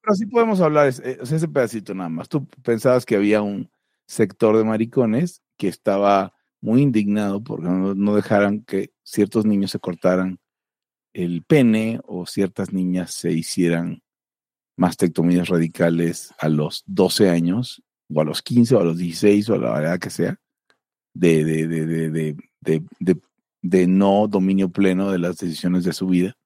Pero sí podemos hablar, eh, ese pedacito nada más. Tú pensabas que había un sector de maricones que estaba muy indignado porque no, dejaran que ciertos niños se cortaran el pene o ciertas niñas se hicieran mastectomías radicales a los 12 años o a los 15 o a los 16 o a la edad que sea de, de, de, de, de no dominio pleno de las decisiones de su vida.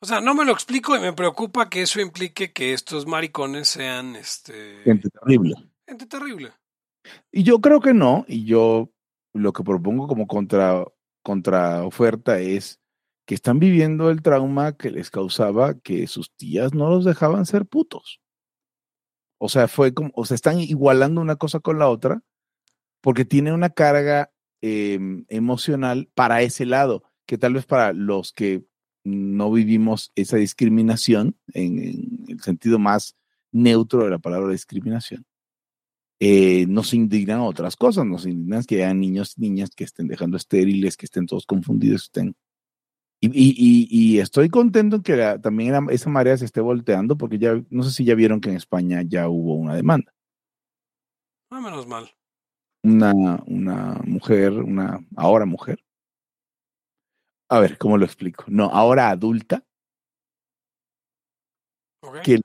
O sea, no me lo explico y me preocupa que eso implique que estos maricones sean este gente terrible. Gente terrible. Y yo creo que no, y yo lo que propongo como contra, contra oferta es que están viviendo el trauma que les causaba que sus tías no los dejaban ser putos. O sea, fue como, o sea, están igualando una cosa con la otra porque tiene una carga em, emocional para ese lado, que tal vez para los que no vivimos esa discriminación en, el sentido más neutro de la palabra discriminación, eh, nos indignan otras cosas, nos indignan que haya niños y niñas que estén dejando estériles, que estén todos confundidos, estén... Y, estoy contento en que también esa marea se esté volteando, porque ya, no sé si ya vieron que en España ya hubo una demanda. No, menos mal. Una, una mujer, una ahora mujer, a ver, ¿cómo lo explico? No, ahora adulta, que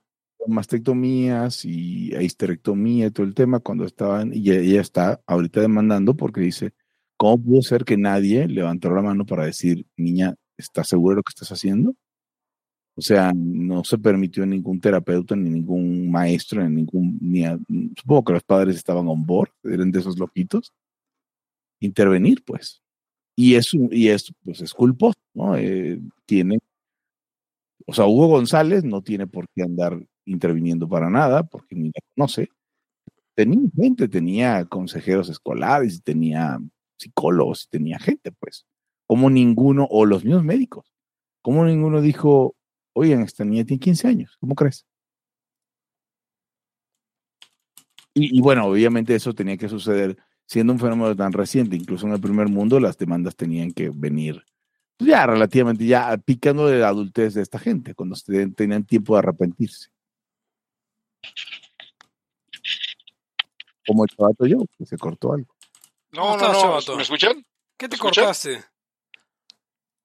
mastectomías y histerectomía y todo el tema cuando estaban, y ella está ahorita demandando porque dice, ¿cómo pudo ser que nadie levantó la mano para decir, niña, ¿estás seguro de lo que estás haciendo? O sea, no se permitió ningún terapeuta, ni ningún maestro, ni ningún, ni supongo que los padres estaban on board, eran de esos loquitos, intervenir, pues. Y es, y es, pues es ¿no? Eh, tiene, o sea, Hugo González no tiene por qué andar interviniendo para nada, porque ni la conoce. Tenía gente, tenía consejeros escolares, tenía psicólogos, tenía gente, pues. Como ninguno, o los mismos médicos, como ninguno dijo, oigan, esta niña tiene 15 años, ¿cómo crees? Y, bueno, obviamente eso tenía que suceder siendo un fenómeno tan reciente, incluso en el primer mundo, las demandas tenían que venir pues, ya relativamente, ya picando de la adultez de esta gente, cuando tenían tiempo de arrepentirse. Como el chavato yo, que se cortó algo. No, no, no, ¿me escuchan? ¿Qué te cortaste?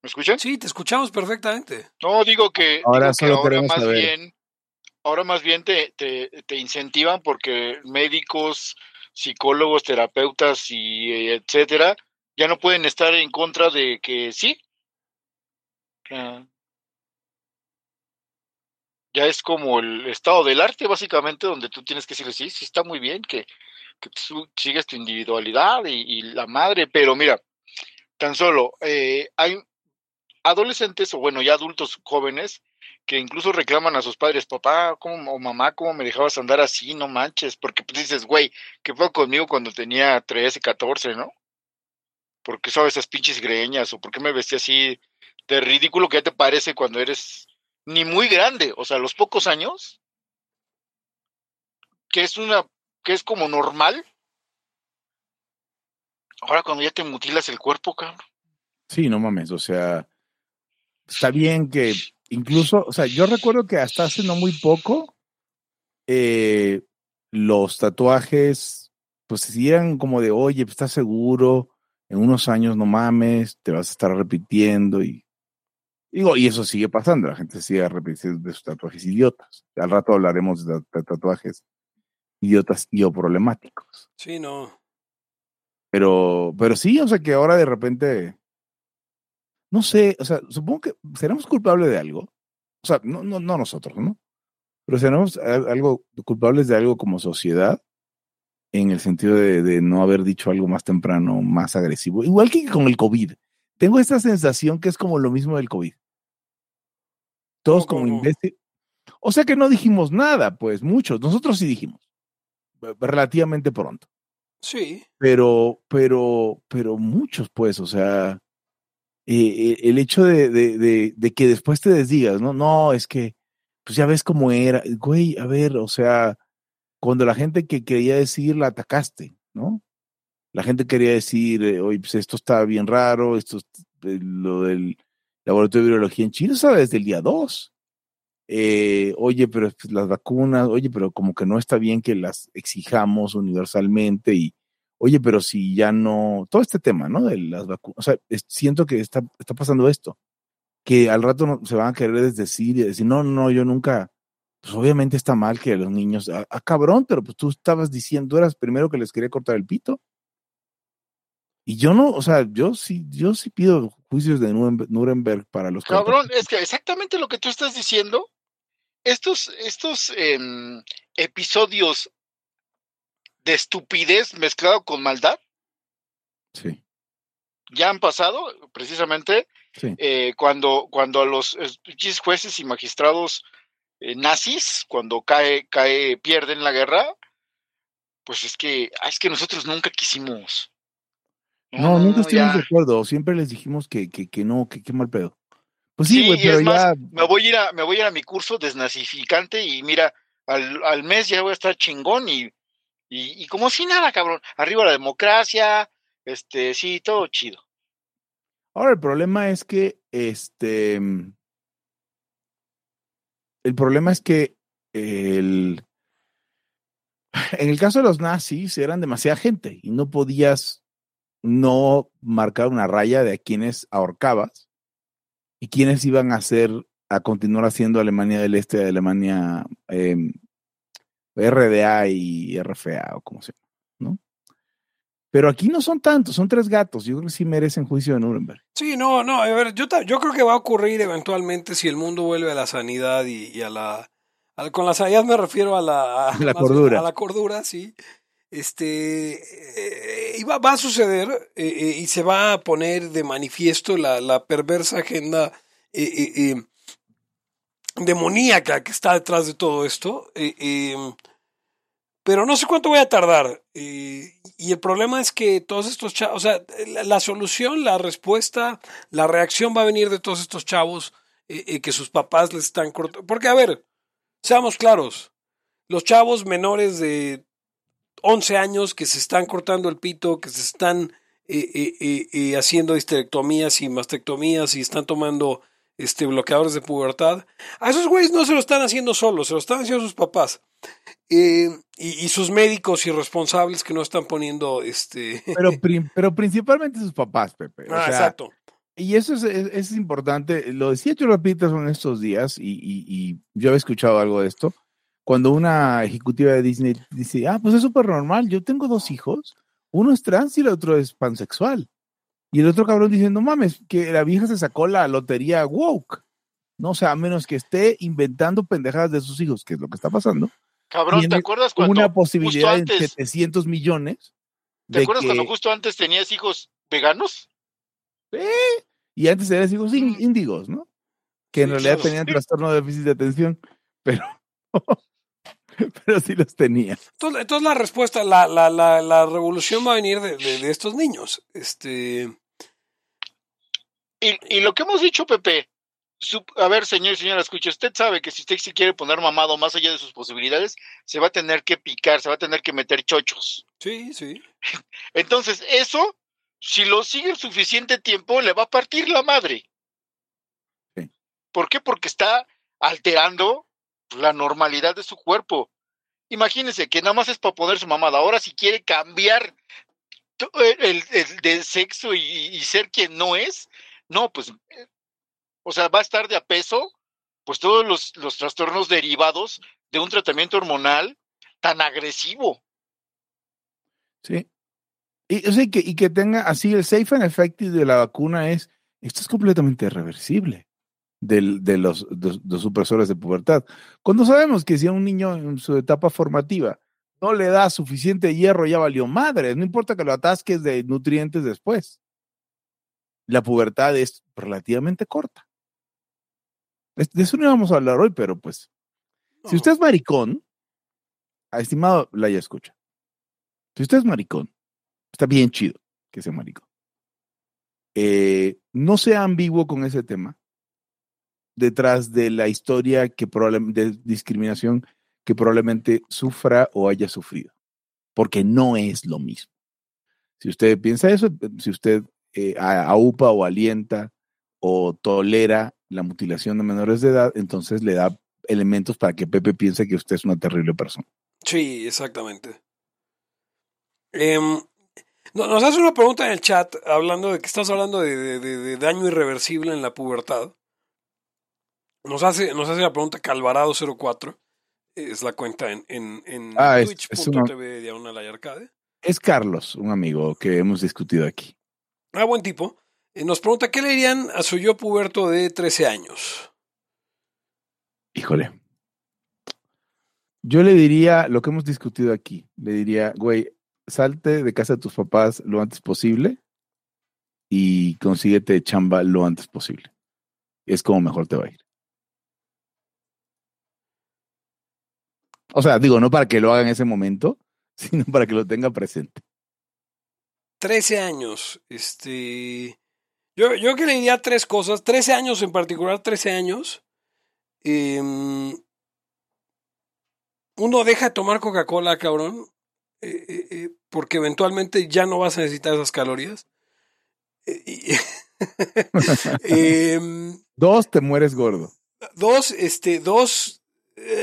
¿Me escuchan? Sí, te escuchamos perfectamente. No, digo que ahora, más bien, ahora más bien te, te incentivan porque médicos, psicólogos, terapeutas y etcétera, ya no pueden estar en contra de que sí. ya es como el estado del arte, básicamente, donde tú tienes que decirle, sí, sí está muy bien, que, que tú sigues tu individualidad y, la madre, pero mira, tan solo eh, hay adolescentes o bueno, ya adultos jóvenes que incluso reclaman a sus padres, papá ¿cómo, o mamá, ¿cómo me dejabas andar así? No manches, porque pues dices, güey, ¿qué fue conmigo cuando tenía 13, 14, no? ¿Por qué sabes esas pinches greñas? ¿O por qué me vestí así de ridículo que ya te parece cuando eres ni muy grande? O sea, los pocos años, que es una, que es como normal. Ahora cuando ya te mutilas el cuerpo, cabrón. Sí, no mames, o sea, está bien que incluso, o sea, yo recuerdo que hasta hace no muy poco, eh, los tatuajes, pues si eran como de, oye, pues, estás seguro, en unos años no mames, te vas a estar repitiendo y digo, y eso sigue pasando, la gente sigue repitiendo de sus tatuajes idiotas. Al rato hablaremos de, tatuajes idiotas y o problemáticos. Sí, no. Pero, pero sí, o sea que ahora de repente no sé, o sea, supongo que seremos culpables de algo. O sea, no, no, no nosotros, ¿no? Pero seremos algo culpables de algo como sociedad, en el sentido de, no haber dicho algo más temprano, más agresivo. Igual que con el COVID. Tengo esta sensación que es como lo mismo del COVID. Todos como imbéciles. O sea que no dijimos nada, pues muchos. Nosotros sí dijimos. Relativamente pronto. Sí. Pero, pero, pero muchos, pues, o sea, eh, el hecho de, de, de, que después te desdigas, ¿no? No, es que, pues ya ves cómo era, güey, a ver, o sea, cuando la gente que quería decir la atacaste, ¿no? La gente quería decir, eh, oye, pues esto está bien raro, esto, eh, lo del laboratorio de biología en Chile, ¿sabes? Desde el día 2. eh, oye, pero pues, las vacunas, oye, pero como que no está bien que las exijamos universalmente y, oye, pero si ya no, todo este tema, ¿no? De las vacunas, o sea, siento que está, está pasando esto, que al rato no, se van a querer desdecir y decir, no, no, yo nunca, pues obviamente está mal que los niños, ah, ah, cabrón, pero pues tú estabas diciendo, tú eras primero que les quería cortar el pito. Y yo no, o sea, yo sí, yo sí pido juicios de Nuremberg para los Cabrón, es que exactamente lo que tú estás diciendo estos, estos em, episodios de estupidez mezclado con maldad sí. ya han pasado precisamente eh, cuando, cuando a los jueces y magistrados eh, nazis, cuando cae, cae, pierden la guerra, pues es que, ah, es que nosotros nunca quisimos. No, nunca estuvimos de acuerdo, siempre les dijimos que, que, que no, que qué mal pedo. Pues sí, güey, pero ya... me voy a ir a, me voy a ir a mi curso desnazificante y mira, al, al mes ya voy a estar chingón y, y, como si nada, cabrón. Arriba la democracia, este, sí, todo chido. Ahora, el problema es que, este, el problema es que el, en el caso de los nazis eran demasiada gente y no podías no marcar una raya de a quienes ahorcabas y quiénes iban a hacer, a continuar haciendo Alemania del Este, Alemania em, RDA y RFA o como sea, ¿no? Pero aquí no son tantos, son tres gatos. Yo creo que sí merecen juicio de Nuremberg. Sí, no, no, a ver, yo, yo creo que va a ocurrir eventualmente si el mundo vuelve a la sanidad y, a la... con la sanidad me refiero a la... la cordura. A la cordura, sí este eh, va, a suceder eh, eh, y se va a poner de manifiesto la, la perversa agenda demoníaca que está detrás de todo esto. Pero no sé cuánto voy a tardar. y el problema es que todos estos chavos, o sea, la, solución, la respuesta, la reacción va a venir de todos estos chavos que sus papás les están cortando. Porque, a ver, seamos claros, los chavos menores de 11 años que se están cortando el pito, que se están eh, eh, eh, haciendo histerectomías y mastectomías y están tomando este, bloqueadores de pubertad. A esos güeyes no se lo están haciendo solos, se lo están haciendo sus papás. Y, sus médicos irresponsables que no están poniendo este. Pero, pero principalmente sus papás, Pepe. ah, exacto. Y eso es, es, importante. Lo decía Chulo en estos días, y, y, yo había escuchado algo de esto cuando una ejecutiva de Disney dice, ah, pues es súper normal, yo tengo dos hijos, uno es trans y el otro es pansexual. Y el otro cabrón dice, no mames, que la vieja se sacó la lotería woke. No, o sea, a menos que esté inventando pendejadas de sus hijos, que es lo que está pasando. Cabrón, ¿te acuerdas cuando una posibilidad de 700 millones? ¿Te acuerdas cuando justo antes tenías hijos veganos? Sí, y antes tenías hijos índigos, ¿no? Que en realidad tenían trastorno de déficit de atención, pero pero sí los tenía. Entonces, la respuesta, la, la, la, la, revolución va a venir de, de, estos niños. Este. Y, y, lo que hemos dicho, Pepe, a ver, señor y señora, escuche, usted sabe que si usted se quiere poner mamado más allá de sus posibilidades, se va a tener que picar, se va a tener que meter chochos. Sí, sí. Entonces, eso, si lo sigue el suficiente tiempo, le va a partir la madre. Sí. ¿Por qué? Porque está alterando la normalidad de su cuerpo. Imagínense que nada más es para poner su mamada. Ahora si quiere cambiar el, de sexo y, ser quien no es, no, pues, eh, o sea, va a estar de a peso, pues todos los, los trastornos derivados de un tratamiento hormonal tan agresivo. Sí. Y, o sea, que, y que tenga así el safe and effective de la vacuna es, esto es completamente reversible de, los, de, supresores de pubertad. Cuando sabemos que si a un niño en su etapa formativa no le da suficiente hierro, ya valió madre, no importa que lo atasques de nutrientes después. La pubertad es relativamente corta. De eso no íbamos a hablar hoy, pero pues, si usted es maricón, estimado la ya escucha, si usted es maricón, está bien chido que sea maricón. Eh, no sea ambiguo con ese tema detrás de la historia que de discriminación que probablemente sufra o haya sufrido, porque no es lo mismo. Si usted piensa eso, si usted eh, aupa o alienta o tolera la mutilación de menores de edad, entonces le da elementos para que Pepe piense que usted es una terrible persona. Sí, exactamente. Em, nos hace una pregunta en el chat hablando de que estás hablando de, daño irreversible en la pubertad. Nos hace, nos hace la pregunta Calvarado04. Es la cuenta en, en, en ah, twitch.tv arcade. Es Carlos, un amigo que hemos discutido aquí. Ah, buen tipo. Eh, nos pregunta, ¿qué le dirían a su yo puberto de 13 años? Híjole. Yo le diría lo que hemos discutido aquí. Le diría, güey, salte de casa de tus papás lo antes posible y consíguete chamba lo antes posible. Es como mejor te va a ir. O sea, digo, no para que lo haga en ese momento, sino para que lo tenga presente. 13 años. Este. Yo, yo que le diría tres cosas. 13 años en particular, 13 años. Em, uno deja de tomar Coca-Cola, cabrón. Eh, eh, eh, porque eventualmente ya no vas a necesitar esas calorías. Em, dos, te mueres gordo. Dos, este, dos,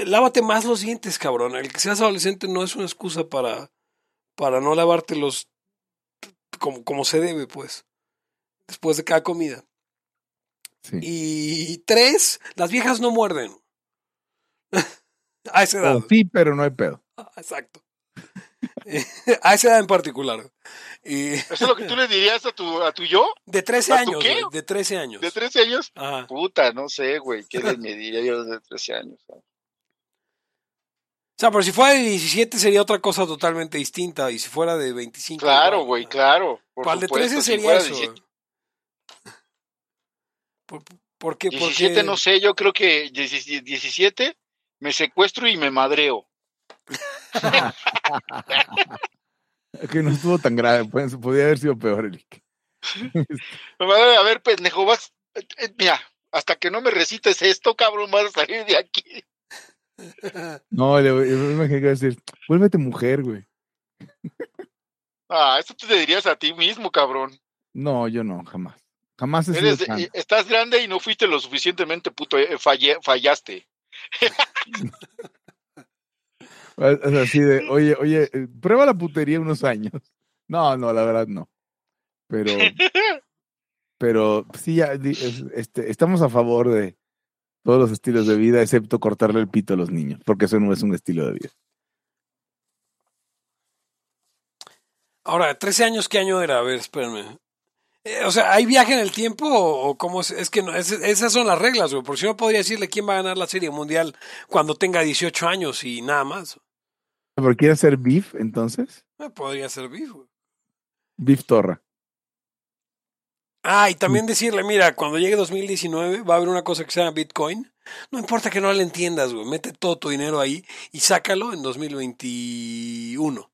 lávate más los dientes, cabrón. El que seas adolescente no es una excusa para, para no lavarte los como, como se debe, pues. Después de cada comida. Y tres, las viejas no muerden. a esa edad. sí, pero no hay pedo. Exacto. a esa edad en particular. ¿Eso es lo que tú le dirías a tu, a tu yo? De 13 años, de 13 años. ¿De 13 años? Puta, no sé, güey. ¿Qué le diría yo de 13 años? O sea, pero si fuera de 17 sería otra cosa totalmente distinta. Y si fuera de 25. Claro, güey, claro. ¿Cuál de 13 sería eso? ¿Por, qué? 17 no sé, yo creo que 17 me secuestro y me madreo. que no estuvo tan grave, pues, podía haber sido peor, Eric. a ver, pendejo, vas, eh, eh, mira, hasta que no me recites esto, cabrón, vas a salir de aquí. No, le, me que decir, vuélvete mujer, güey. Ah, esto te dirías a ti mismo, cabrón. No, yo no, jamás. Jamás Estás grande y no fuiste lo suficientemente puto, eh, fallaste. es así de, oye, oye, eh, prueba la putería unos años. No, no, la verdad no. Pero, pero sí, ya, este, estamos a favor de todos los estilos de vida, excepto cortarle el pito a los niños, porque eso no es un estilo de vida. Ahora, 13 años, ¿qué año era? A ver, espérame. Eh, o sea, ¿hay viaje en el tiempo o, cómo es? Es que no, esas son las reglas, güey. Por si no podría decirle quién va a ganar la Serie Mundial cuando tenga 18 años y nada más. ¿Pero quiere ser Beef entonces? Eh, podría ser Beef, güey. Beef Torra. Ah, y también decirle, mira, cuando llegue 2019 va a haber una cosa que se llama Bitcoin. No importa que no la entiendas, güey. Mete todo tu dinero ahí y sácalo en 2021.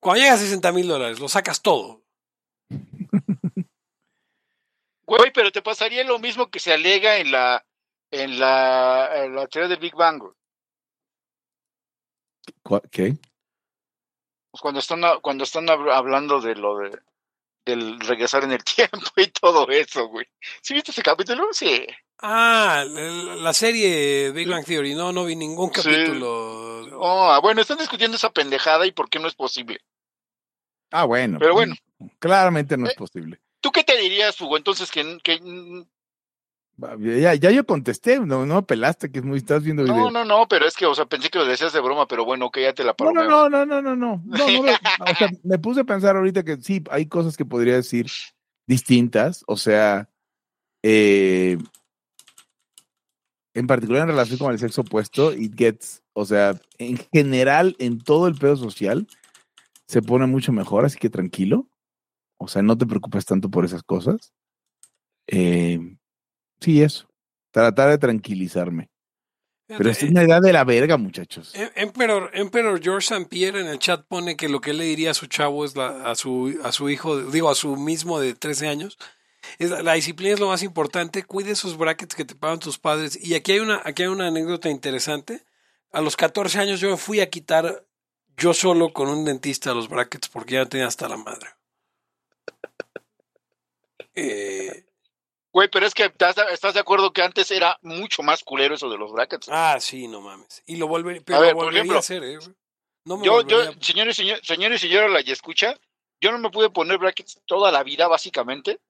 Cuando llegue a 60 mil dólares, lo sacas todo. Güey, pero te pasaría lo mismo que se alega en la en la, en la teoría del Big Bang. ¿Qué? Pues cuando están cuando están hablando de lo de del regresar en el tiempo y todo eso, güey. ¿Sí viste ese capítulo? Sí. Ah, la serie Big Bang Theory. No, no vi ningún capítulo. Oh, bueno, están discutiendo esa pendejada y por qué no es posible. Ah, bueno. Pero bueno. Claramente no es eh, posible. ¿Tú qué te dirías, Hugo? Entonces, que, que ya, ya yo contesté, no, no apelaste, que es muy, estás viendo video. No, no, no, pero es que, o sea, pensé que lo decías de broma, pero bueno, que ya te la No, no, no, no, no, no, no, o sea, me puse a pensar ahorita que sí, hay cosas que podría decir distintas, o sea, eh, en particular en relación con el sexo opuesto, it gets, o sea, en general, en todo el pedo social, se pone mucho mejor, así que tranquilo. O sea, no te preocupes tanto por esas cosas. Eh, sí, eso. Tratar de tranquilizarme. Pero es una edad de la verga, muchachos. Em, Emperor, Emperor George St. Pierre en el chat pone que lo que él le diría a su chavo es a, su, a su hijo, digo, a su mismo de 13 años, es la disciplina es lo más importante. Cuide esos brackets que te pagan tus padres. Y aquí hay una, aquí hay una anécdota interesante. A los 14 años yo me fui a quitar yo solo con un dentista los brackets porque ya tenía hasta la madre. Eh, Güey, pero es que estás, estás de acuerdo que antes era mucho más culero eso de los brackets. Ah, sí, no mames. Y lo volvería, pero A ver, lo por volvería ejemplo, a hacer, ¿eh? güey. No me Yo, señores, señor, señores y señora la y escucha, yo no me pude poner brackets toda la vida, básicamente,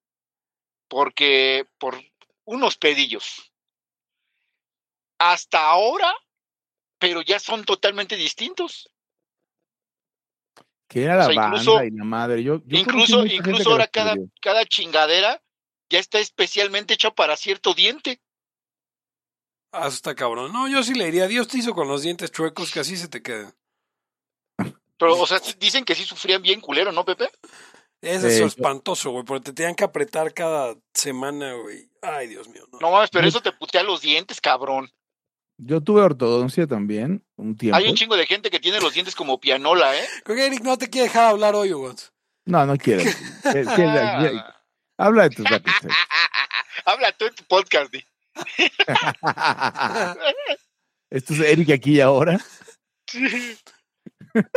porque por unos pedillos. Hasta ahora, pero ya son totalmente distintos. Que era la O sea, banda incluso- y la madre. Yo, yo incluso incluso ahora cada, perdió. cada chingadera ya está especialmente hecha para cierto diente. Ah, eso está cabrón. No, yo sí le diría, Dios te hizo con los dientes chuecos que así se te queden. Pero, o sea, dicen que sí sufrían bien culero, ¿no, Pepe? Es Eh, eso espantoso, güey, porque te tenían que apretar cada semana, güey. Ay, Dios mío, no. No mames, pero eso te putea los dientes, cabrón. Yo tuve ortodoncia también un tiempo. Hay un chingo de gente que tiene los dientes como pianola, ¿eh? Creo que Eric no te quiere dejar hablar hoy, Hugo. No, no quiero. ¿Qué- qué- qué- Habla de tus brackets. Eric. Habla tú en tu podcast, di. Esto es Eric aquí y ahora. Está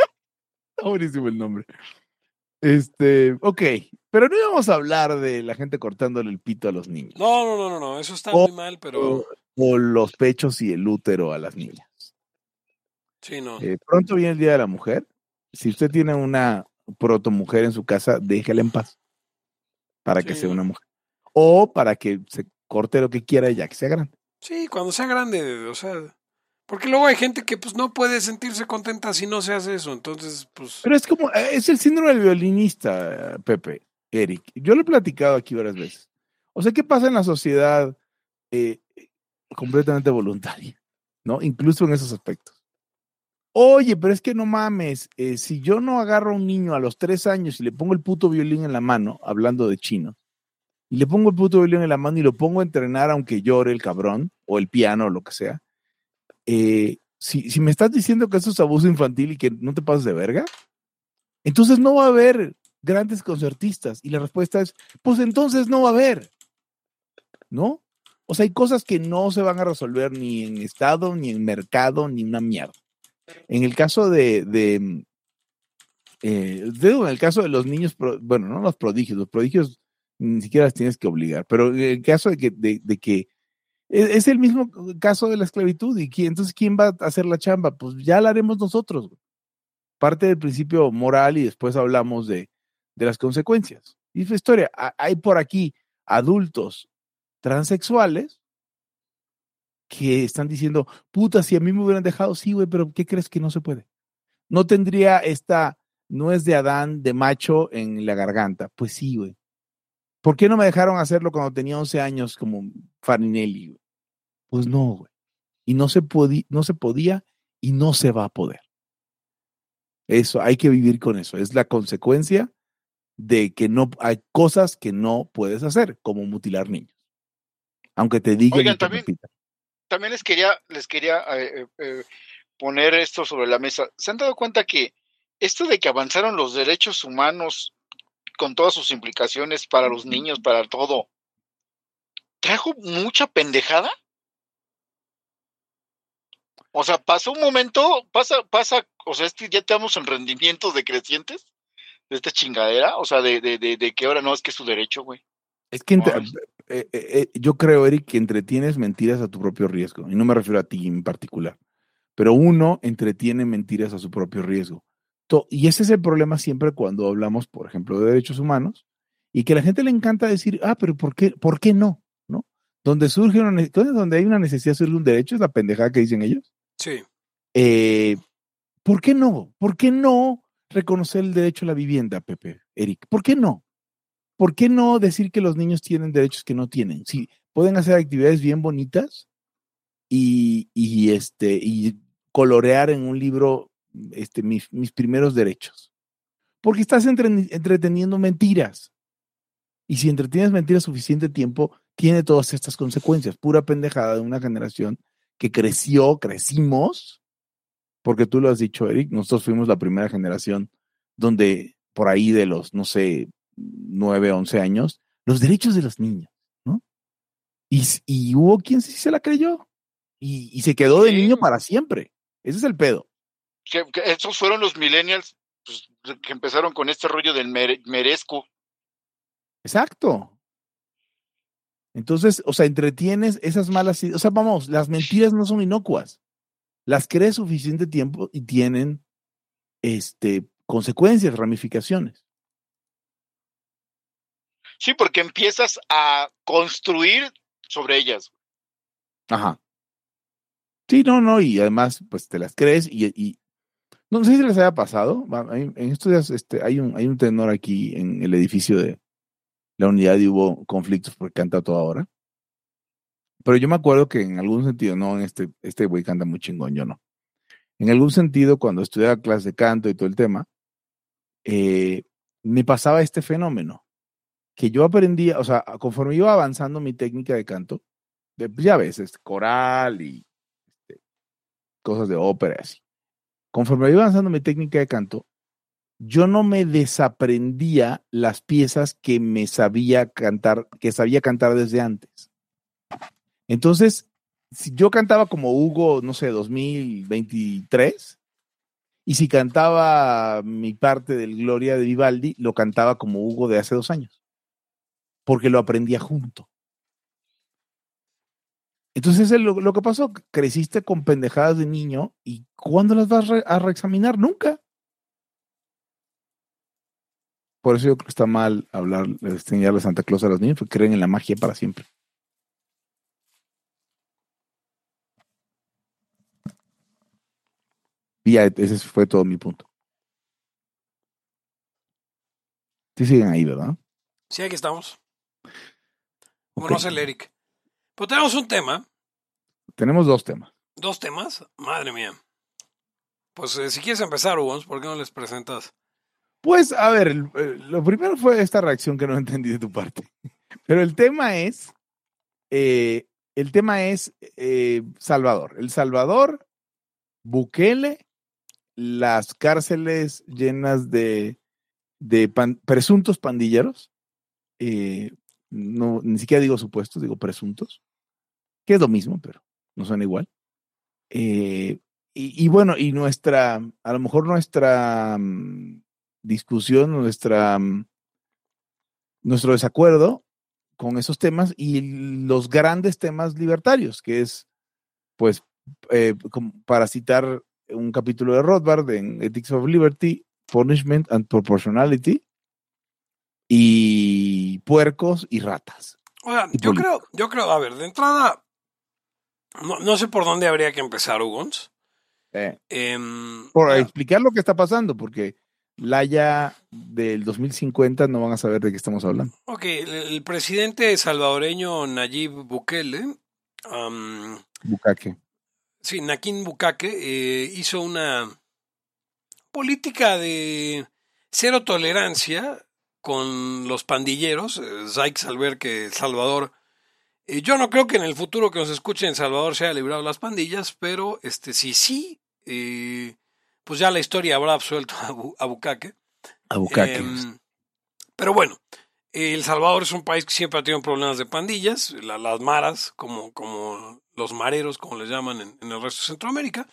buenísimo el nombre. Este, ok, pero no íbamos a hablar de la gente cortándole el pito a los niños. No, no, no, no, no, eso está muy mal, pero Los pechos y el útero a las niñas. sí, no. Eh, pronto viene el Día de la Mujer. Si usted tiene una proto mujer en su casa, déjela en paz. Para que sea una mujer. O para que se corte lo que quiera ya que sea grande. Sí, cuando sea grande, o sea, porque luego hay gente que pues no puede sentirse contenta si no se hace eso, entonces pues Pero es como, eh, es el síndrome del violinista, Pepe, Eric. Yo lo he platicado aquí varias veces. O sea, ¿qué pasa en la sociedad eh, completamente voluntaria? ¿No? Incluso en esos aspectos. Oye, pero es que no mames, eh, si yo no agarro a un niño a los tres años y le pongo el puto violín en la mano, hablando de chino, y le pongo el puto violín en la mano y lo pongo a entrenar aunque llore el cabrón, o el piano, o lo que sea, eh, si, si me estás diciendo que eso es abuso infantil y que no te pases de verga, entonces no va a haber grandes concertistas. Y la respuesta es, pues entonces no va a haber. ¿No? O sea, hay cosas que no se van a resolver ni en Estado, ni en mercado, ni una mierda. En el caso de, de eh, en el caso de los niños, bueno, no los prodigios, los prodigios ni siquiera las tienes que obligar, pero en el caso de que, de, que es, es el mismo caso de la esclavitud, y qui- entonces, ¿quién va a hacer la chamba? Pues ya la haremos nosotros. Parte del principio moral y después hablamos de, de las consecuencias. Y su historia, ha- hay por aquí adultos transexuales que están diciendo, puta, si a mí me hubieran dejado, sí, güey, pero ¿qué crees que no se puede? No tendría esta nuez de Adán de macho en la garganta. Pues sí, güey. ¿Por qué no me dejaron hacerlo cuando tenía 11 años como Farinelli? Pues no, güey. Y no se, no se podía y no se va a poder. Eso, hay que vivir con eso. Es la consecuencia de que no hay cosas que no puedes hacer, como mutilar niños. Aunque te digan Oigan, te también-. También les quería, les quería eh, eh, poner esto sobre la mesa. ¿Se han dado cuenta que esto de que avanzaron los derechos humanos con todas sus implicaciones para los niños, para todo, trajo mucha pendejada? O sea, pasó un momento, pasa, pasa, o sea, es que ya estamos en rendimientos decrecientes de esta chingadera, o sea, de, de, de, de que ahora no es que es su derecho, güey. Es que. Eh, eh, eh, yo creo, Eric, que entretienes mentiras a tu propio riesgo. Y no me refiero a ti en particular. Pero uno entretiene mentiras a su propio riesgo. To- Y ese es el problema siempre cuando hablamos, por ejemplo, de derechos humanos, y que a la gente le encanta decir, ah, pero ¿por qué, ¿por qué no? ¿No? Donde surge una, ne- donde hay una necesidad, surge un derecho, es la pendejada que dicen ellos. sí. Eh, ¿Por qué no? ¿Por qué no reconocer el derecho a la vivienda, Pepe, Eric? ¿Por qué no? ¿Por qué no decir que los niños tienen derechos que no tienen? Sí, pueden hacer actividades bien bonitas y, y, este, y colorear en un libro este, mis, mis primeros derechos. Porque estás entre- entreteniendo mentiras. Y si entretienes mentiras suficiente tiempo, tiene todas estas consecuencias. Pura pendejada de una generación que creció, crecimos, porque tú lo has dicho, Eric, nosotros fuimos la primera generación donde por ahí de los, no sé, 9, 11 años, los derechos de los niños, ¿no? Y, y hubo quien sí se la creyó y, y se quedó de Sí. niño para siempre. Ese es el pedo. Que, que esos fueron los millennials pues, que empezaron con este rollo del mere- merezco. Exacto. Entonces, o sea, entretienes esas malas, o sea, vamos, las mentiras no son inocuas. Las crees suficiente tiempo y tienen este, consecuencias, ramificaciones. Sí, porque empiezas a construir sobre ellas. Ajá. Sí, no, no, y además, pues te las crees y, no sé si les haya pasado. En estos este, hay, un, hay un tenor aquí en el edificio de la unidad y hubo conflictos porque canta toda hora. Pero yo me acuerdo que en algún sentido, no, en este, este güey canta muy chingón, yo no. En algún sentido, cuando estudiaba clase de canto y todo el tema, eh, me pasaba este fenómeno, que yo aprendía, o sea, conforme iba avanzando mi técnica de canto, de, pues, ya ves, este, coral y este, cosas de ópera y así. Conforme iba avanzando mi técnica de canto, yo no me desaprendía las piezas que me sabía cantar, que sabía cantar desde antes. Entonces, si yo cantaba como Hugo, no sé, 2023, y si cantaba mi parte del Gloria de Vivaldi, lo cantaba como Hugo de hace dos años, porque lo aprendía junto. Entonces lo, lo que pasó, creciste con pendejadas de niño y ¿cuándo las vas a reexaminar? Nunca. Por eso yo creo que está mal hablar, enseñarle a Santa Claus a los niños, porque creen en la magia para siempre. Y ya, ese fue todo mi punto. Sí siguen ahí, ¿verdad? Sí, aquí estamos. Bueno, el Eric. Pues tenemos un tema. Tenemos dos temas. ¿Dos temas? Madre mía. Pues eh, si quieres empezar, Hugo, ¿por qué no les presentas? Pues, a ver, eh, lo primero fue esta reacción que no entendí de tu parte. Pero el tema es, eh, el tema es Salvador. El Salvador, Bukele, las cárceles llenas de, presuntos pandilleros. No, ni siquiera digo supuestos, digo presuntos que es lo mismo, pero no son igual. Eh, y, bueno, y nuestra, a lo mejor nuestra mm, discusión, nuestra, mm, nuestro desacuerdo con esos temas y los grandes temas libertarios, que es, pues, eh, para citar un capítulo de Rothbard en Ethics of Liberty, Punishment and Proportionality, y puercos y ratas. Oigan, yo creo, yo creo, a ver, de entrada, no, sé por dónde habría que empezar, Ugons. Eh, em, por explicar lo que está pasando, porque la ya del 2050 no van a saber de qué estamos hablando. Ok, el, presidente salvadoreño Nayib Bukele. Bukake. Sí, Nakin Bukake eh, hizo una política de cero tolerancia con los pandilleros. Zykes al ver que Salvador eh, yo no creo que en el futuro que nos escuche en Salvador se haya librado las pandillas, pero este sí, sí, eh, pues ya la historia habrá absuelto a, Bucaque. A Bucaque. Em, pero bueno, El Salvador es un país que siempre ha tenido problemas de pandillas, las maras, como, como los mareros, como les llaman en, el resto de Centroamérica.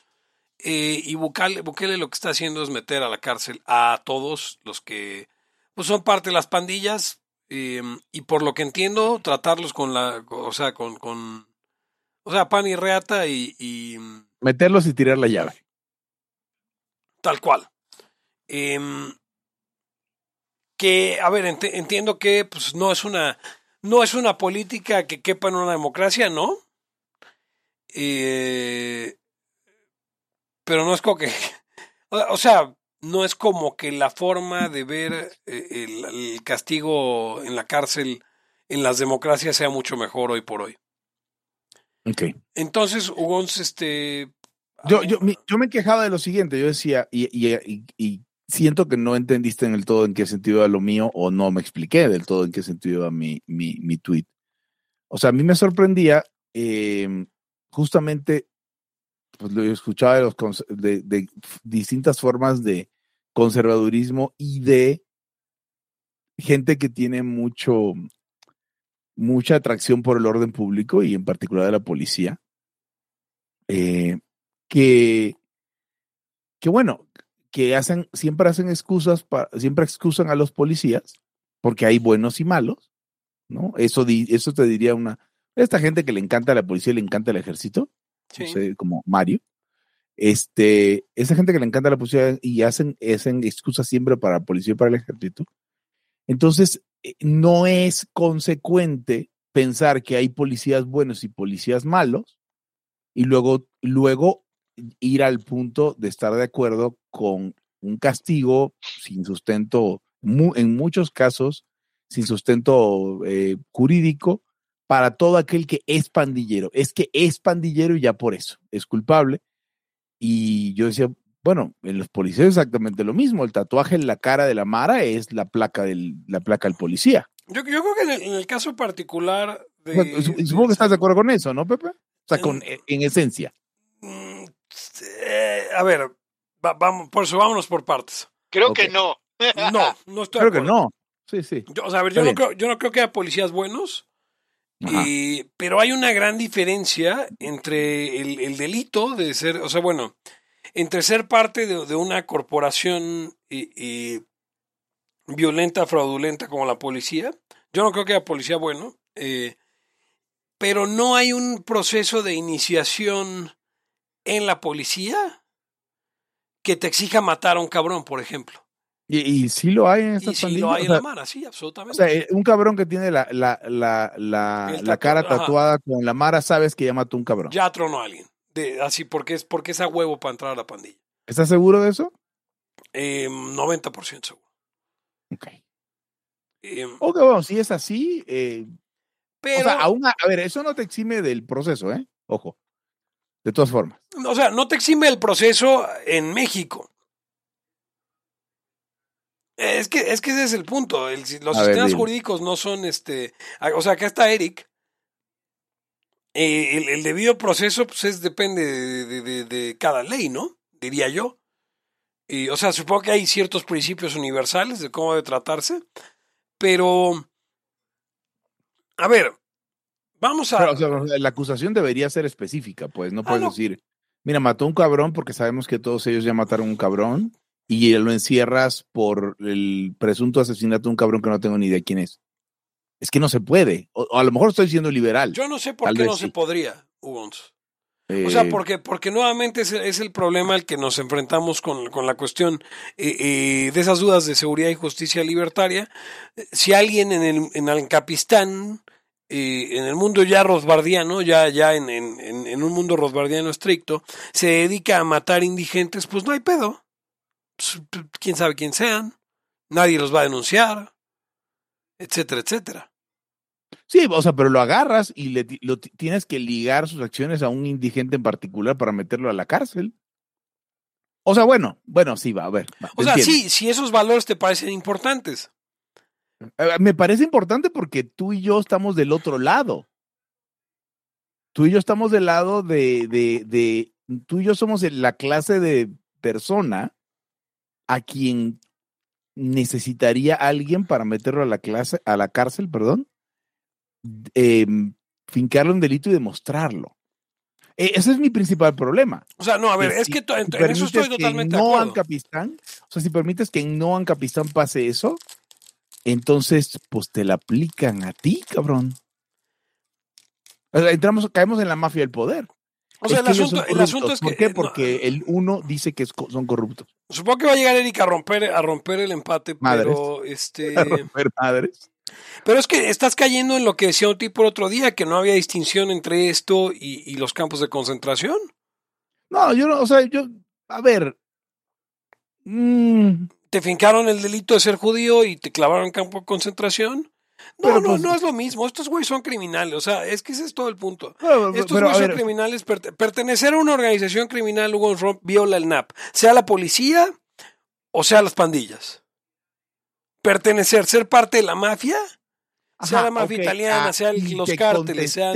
Eh, y Bukele, Bukele, lo que está haciendo es meter a la cárcel a todos los que pues son parte de las pandillas, Em, y por lo que entiendo, tratarlos con la, o sea, con, con o sea, pan y reata y, mm, Meterlos y tirar la llave. Tal cual. Em, que, a ver, entiendo que pues, no es una, no es una política que quepa en una democracia, ¿no? Eh, pero no es como que, o sea, no es como que la forma de ver eh, el, castigo en la cárcel en las democracias sea mucho mejor hoy por hoy. Ok. Entonces, Hugo, este... Yo, yo, yo me quejaba de lo siguiente, yo decía, y, y, siento que no entendiste en el todo en qué sentido era lo mío, o no me expliqué del todo en qué sentido era mi, mi, mi tweet. O sea, a mí me sorprendía em, justamente pues lo escuchaba de, los, de, distintas formas de conservadurismo y de gente que tiene mucho, mucha atracción por el orden público y en particular de la policía, eh, que, que bueno, que hacen, siempre hacen excusas, para, siempre excusan a los policías, porque hay buenos y malos, ¿no? Eso, eso te diría una... Esta gente que le encanta la policía, le encanta el ejército, como Mario. Este, esa gente que le encanta la policía y hacen, hacen excusas siempre para la policía y para el ejército. Entonces, eh, no es consecuente pensar que hay policías buenos y policías malos y luego, luego ir al punto de estar de acuerdo con un castigo sin sustento, en muchos casos, sin sustento eh, jurídico para todo aquel que es pandillero. Es que es pandillero y ya por eso es culpable. Y yo decía, bueno, en los policías exactamente lo mismo. El tatuaje en la cara de la Mara es la placa del, la placa del policía. Yo, creo que en el, caso particular de, Supongo que estás de acuerdo con eso, ¿no, Pepe? O sea, con, en, esencia. Mm, eh, a ver, vamos, por eso vámonos por partes. Creo que no. No, no estoy Creo que no. Sí, sí. Yo, o sea, a ver, yo no, creo, yo no, creo, que haya policías buenos, pero hay una gran diferencia entre el, delito de ser, o sea, bueno, entre ser parte de, una corporación violenta, fraudulenta como la policía. Yo no creo que haya policía bueno, eh, pero no hay un proceso de iniciación en la policía que te exija matar a un cabrón, por ejemplo. Y, y sí lo hay en estas y sí lo hay en la mara, sí, absolutamente. O sea, eh, un cabrón que tiene la, la, la, la, la cara tatuada con la mara, sabes que ya mató un cabrón. Ya tronó a alguien. De, así, porque es, porque es a huevo para entrar a la pandilla. ¿Estás seguro de eso? Eh, 90% seguro. Ok. Eh, ok, bueno, si es así, eh, pero... O sea, aún, a, a ver, eso no te exime del proceso, ¿eh? Ojo. De todas formas. O sea, no te exime el proceso en México. Es que, es que ese es el punto. los sistemas jurídicos no son este. O sea, acá está Eric. Eh, el, debido proceso, pues es, depende de, cada ley, ¿no? Diría yo. Y, o sea, supongo que hay ciertos principios universales de cómo debe tratarse. Pero. A ver. Vamos a. la acusación debería ser específica, pues. No ah, puedes decir. Mira, mató un cabrón porque sabemos que todos ellos ya mataron un cabrón y lo encierras por el presunto asesinato de un cabrón que no tengo ni idea quién es. Es que no se puede. O, a lo mejor estoy siendo liberal. Yo no sé por qué no se podría, Hugo. o sea, eh, porque, porque nuevamente es, el problema al que nos enfrentamos con, con la cuestión eh, eh, de esas dudas de seguridad y justicia libertaria. Si alguien en el, en en el mundo ya rosbardiano, ya, ya en, en, en un mundo rosbardiano estricto, se dedica a matar indigentes, pues no hay pedo. Pues, quién sabe quién sean, nadie los va a denunciar, etcétera, etcétera. Sí, o sea, pero lo agarras y le, lo, tienes que ligar sus acciones a un indigente en particular para meterlo a la cárcel. O sea, bueno, bueno, sí, va, a ver. o sea, sí, si esos valores te parecen importantes. Eh, me parece importante porque tú y yo estamos del otro lado. Tú y yo estamos del lado de, de, de tú y yo somos la clase de persona a quien necesitaría alguien para meterlo a la clase, a la cárcel, perdón, eh, fincarle un delito y demostrarlo. E, ese es mi principal problema. O sea, no, a ver, es que en, eso estoy totalmente de acuerdo. Capistán, o sea, si permites que en No Capistán pase eso, entonces, pues te la aplican a ti, cabrón. entramos, caemos en la mafia del poder. O sea, el asunto, el asunto, es que. ¿Por qué? Porque el uno dice que son corruptos. Supongo que va a llegar Erika a romper, a romper el empate, pero este. A romper madres. Pero es que estás cayendo en lo que decía un tipo el otro día, que no había distinción entre esto y, los campos de concentración. No, yo no, o sea, yo, a ver. Mm. Te fincaron el delito de ser judío y te clavaron en campo de concentración. No, no, pues no es lo mismo. Estos güeyes son criminales. O sea, es que ese es todo el punto. Estos güeyes son criminales. pertenecer a una organización criminal, Hugo viola el NAP. Sea la policía o sea las pandillas. Pertenecer, ser parte de la mafia, sea la mafia italiana, ah, sea los cárteles, sean...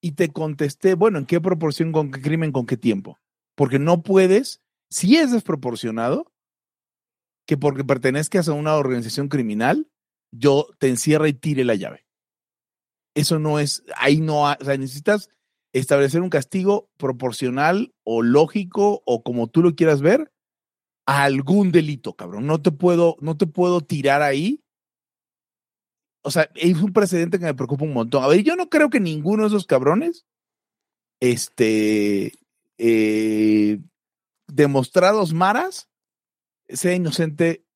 Y te contesté, bueno, ¿en qué proporción, con qué crimen, con qué tiempo? Porque no puedes, si es desproporcionado, que porque pertenezcas a una organización criminal, yo te encierra y tire la llave. Eso no es, ahí no, o sea, necesitas establecer un castigo proporcional o lógico o como tú lo quieras ver a algún delito, cabrón. No te puedo, no te puedo tirar ahí o sea, es un precedente que me preocupa un montón. A ver, yo no creo que ninguno de esos cabrones, este, eh, demostrados maras, sea inocente,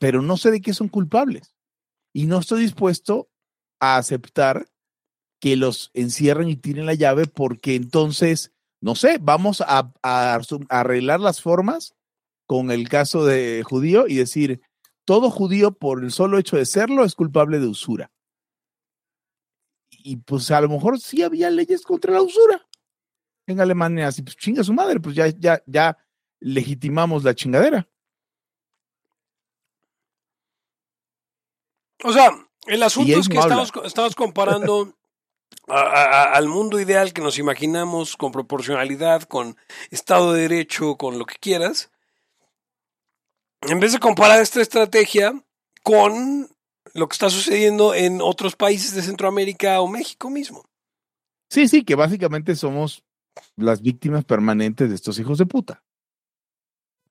pero no sé de qué son culpables. Y no estoy dispuesto a aceptar que los encierren y tiren la llave porque entonces, no sé, vamos a, arreglar las formas con el caso de judío y decir, todo judío por el solo hecho de serlo es culpable de usura. Y pues a lo mejor sí había leyes contra la usura en Alemania, así pues chinga su madre, pues ya, ya, ya legitimamos la chingadera. O sea, el asunto es que estamos, comparando al mundo ideal que nos imaginamos con proporcionalidad, con Estado de Derecho, con lo que quieras. En vez de comparar esta estrategia con lo que está sucediendo en otros países de Centroamérica o México mismo. Sí, sí, que básicamente somos las víctimas permanentes de estos hijos de puta.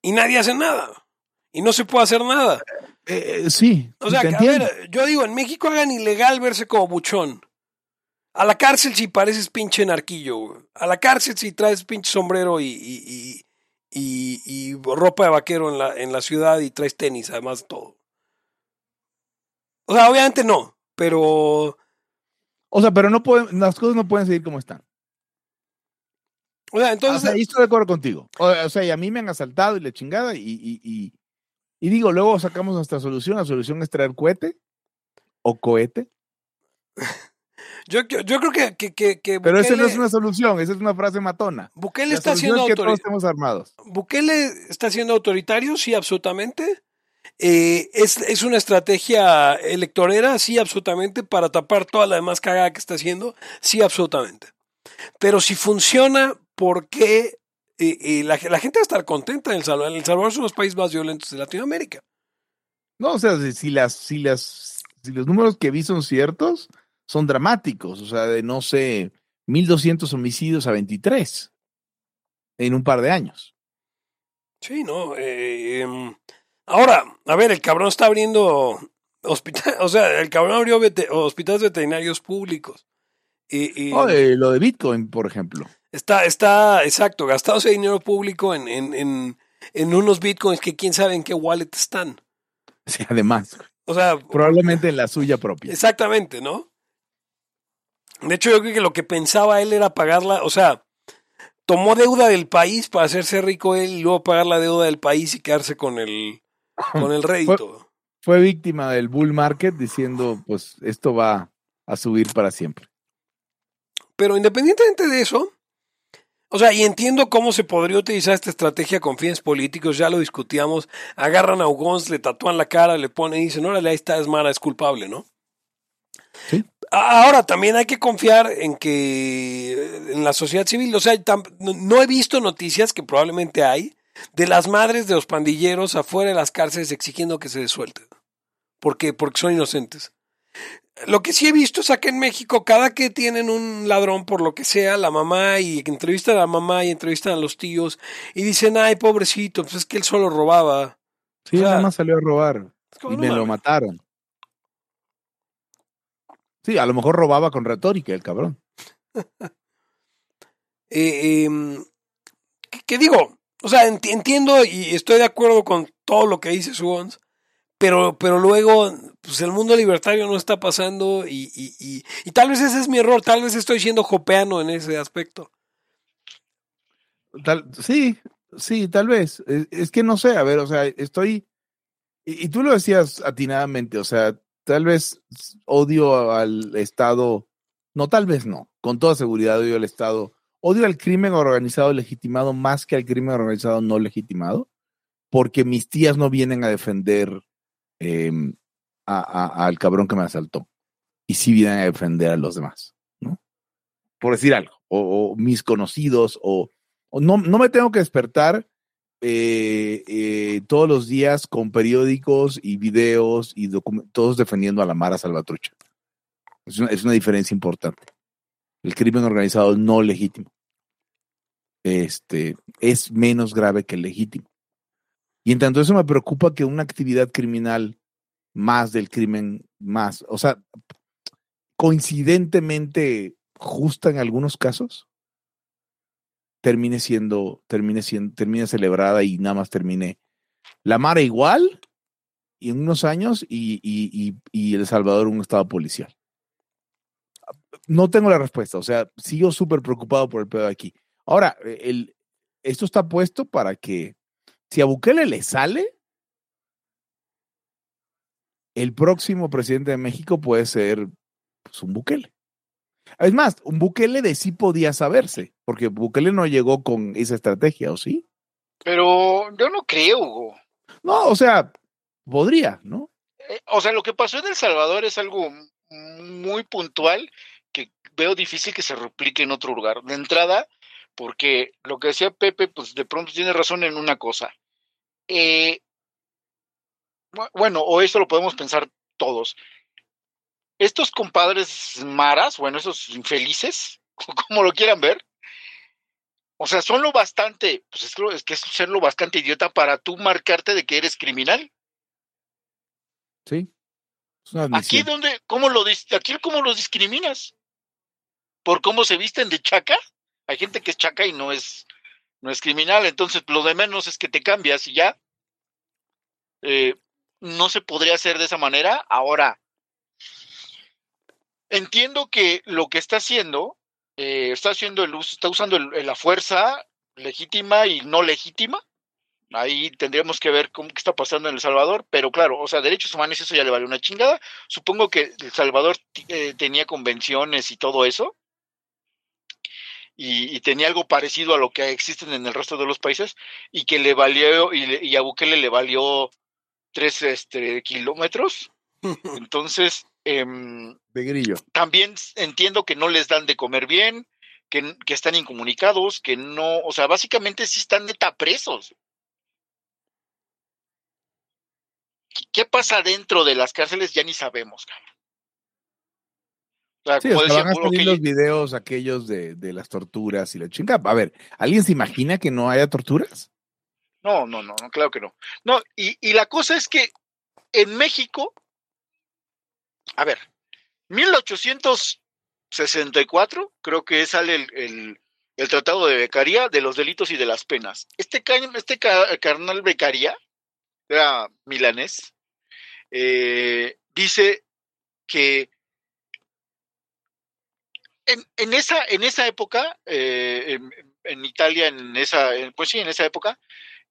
Y nadie hace nada. Y no se puede hacer nada. Eh, sí. O sea, a ver, yo digo, en México hagan ilegal verse como buchón. A la cárcel si pareces pinche narquillo. A la cárcel si traes pinche sombrero y, y, y, ropa de vaquero en la, en la ciudad y traes tenis, además todo. O sea, obviamente no, pero... O sea, pero no pueden, las cosas no pueden seguir como están. O sea, entonces... ahí estoy de acuerdo contigo. O, sea, y a mí me han asaltado y la chingada y, y digo, luego sacamos nuestra solución. La solución es traer cohete o cohete. Yo, yo creo que, que, que, Pero esa no es una solución, esa es una frase matona. Bukele está haciendo es todos estemos armados. Bukele está siendo autoritario, sí, absolutamente. Eh, es, es, una estrategia electorera, sí, absolutamente, para tapar toda la demás cagada que está haciendo, sí, absolutamente. Pero si funciona, ¿por qué y, la, gente va a estar contenta en El Salvador. El Salvador es uno de los países más violentos de Latinoamérica. No, o sea, si las, si las, si los números que vi son ciertos, son dramáticos. O sea, de no sé, 1.200 homicidios a 23 en un par de años. Sí, no. Eh, em, ahora, a ver, el cabrón está abriendo hospital, o sea, el cabrón abrió hospitales veterinarios públicos. Y, oh, lo de Bitcoin, por ejemplo. Está, está, exacto, gastado ese dinero público en, en, en, en unos bitcoins que quién sabe en qué wallet están. Sí, además. O sea, probablemente en la suya propia. Exactamente, ¿no? De hecho, yo creo que lo que pensaba él era pagarla, o sea, tomó deuda del país para hacerse rico él y luego pagar la deuda del país y quedarse con el, con el rédito. fue víctima del bull market diciendo, pues esto va a subir para siempre. Pero independientemente de eso, o sea, y entiendo cómo se podría utilizar esta estrategia con fines políticos, ya lo discutíamos. Agarran a Ugons, le tatúan la cara, le ponen y dicen, órale, ahí está, es mala, es culpable, ¿no? Sí. Ahora, también hay que confiar en que en la sociedad civil, o sea, no he visto noticias que probablemente hay de las madres de los pandilleros afuera de las cárceles exigiendo que se desuelten. ¿Por qué? Porque son inocentes. Lo que sí he visto es que en México, cada que tienen un ladrón, por lo que sea, la mamá y entrevistan a la mamá y entrevistan a los tíos y dicen, ay, pobrecito, pues es que él solo robaba. Sí, nada más salió a robar y me lo mataron. Sí, a lo mejor robaba con retórica el cabrón. eh, em, ¿qué, digo? O sea, entiendo y estoy de acuerdo con todo lo que dice Suons, pero, pero luego, pues el mundo libertario no está pasando y, y, y, tal vez ese es mi error, tal vez estoy siendo jopeano en ese aspecto. Tal, sí, sí, tal vez. Es, que no sé, a ver, o sea, estoy, y, tú lo decías atinadamente, o sea, tal vez odio al Estado, no, tal vez no, con toda seguridad odio al Estado, odio al crimen organizado legitimado más que al crimen organizado no legitimado, porque mis tías no vienen a defender Em, al cabrón que me asaltó. Y si vienen a defender a los demás, ¿no? Por decir algo, o, mis conocidos, o, no, no me tengo que despertar eh, eh, todos los días con periódicos y videos y todos defendiendo a la Mara Salvatrucha. Es una, es una diferencia importante. El crimen organizado no legítimo. Este es menos grave que el legítimo. Y en tanto eso me preocupa que una actividad criminal más del crimen, más, o sea, coincidentemente justa en algunos casos, termine siendo, termine siendo, termine celebrada y nada más termine la Mara igual y en unos años y, y, y, El Salvador un estado policial. No tengo la respuesta, o sea, sigo súper preocupado por el pedo de aquí. Ahora, el, esto está puesto para que si a Bukele le sale, el próximo presidente de México puede ser pues, un Bukele. Es más, un Bukele de sí podía saberse, porque Bukele no llegó con esa estrategia, ¿o sí? Pero yo no creo, Hugo. No, o sea, podría, ¿no? Eh, o sea, lo que pasó en El Salvador es algo muy puntual que veo difícil que se replique en otro lugar. De entrada, porque lo que decía Pepe, pues de pronto tiene razón en una cosa. Eh, bueno, o esto lo podemos pensar todos. Estos compadres maras, bueno, esos infelices, como lo quieran ver, o sea, son lo bastante, pues es, es que es ser lo bastante idiota para tú marcarte de que eres criminal. Sí. aquí donde, ¿cómo lo aquí cómo los discriminas? ¿Por cómo se visten de chaca? Hay gente que es chaca y no es, no es criminal, entonces lo de menos es que te cambias y ya. Eh, no se podría hacer de esa manera. Ahora, entiendo que lo que está haciendo, eh, está haciendo el uso, está usando la fuerza legítima y no legítima. Ahí tendríamos que ver cómo qué está pasando en El Salvador, pero claro, o sea, derechos humanos eso ya le vale una chingada. Supongo que El Salvador eh, tenía convenciones y todo eso. Y, tenía algo parecido a lo que existen en el resto de los países y que le valió y, y a Bukele le valió tres este, kilómetros. Entonces, em, de grillo. También entiendo que no les dan de comer bien, que, que, están incomunicados, que no, o sea, básicamente sí están neta presos. ¿Qué pasa dentro de las cárceles? Ya ni sabemos, O sea, van a salir los videos aquellos de, de, las torturas y la chingada. A ver, ¿alguien se imagina que no haya torturas? No, no, no, no, claro que no. No, y, y la cosa es que en México, a ver, 1864, creo que sale el, el, el, Tratado de Becaría de los delitos y de las penas. Este, este carnal Becaría, era milanés, eh, dice que en, en, esa, en esa época, eh, en, en, Italia, en esa, pues sí, en esa época,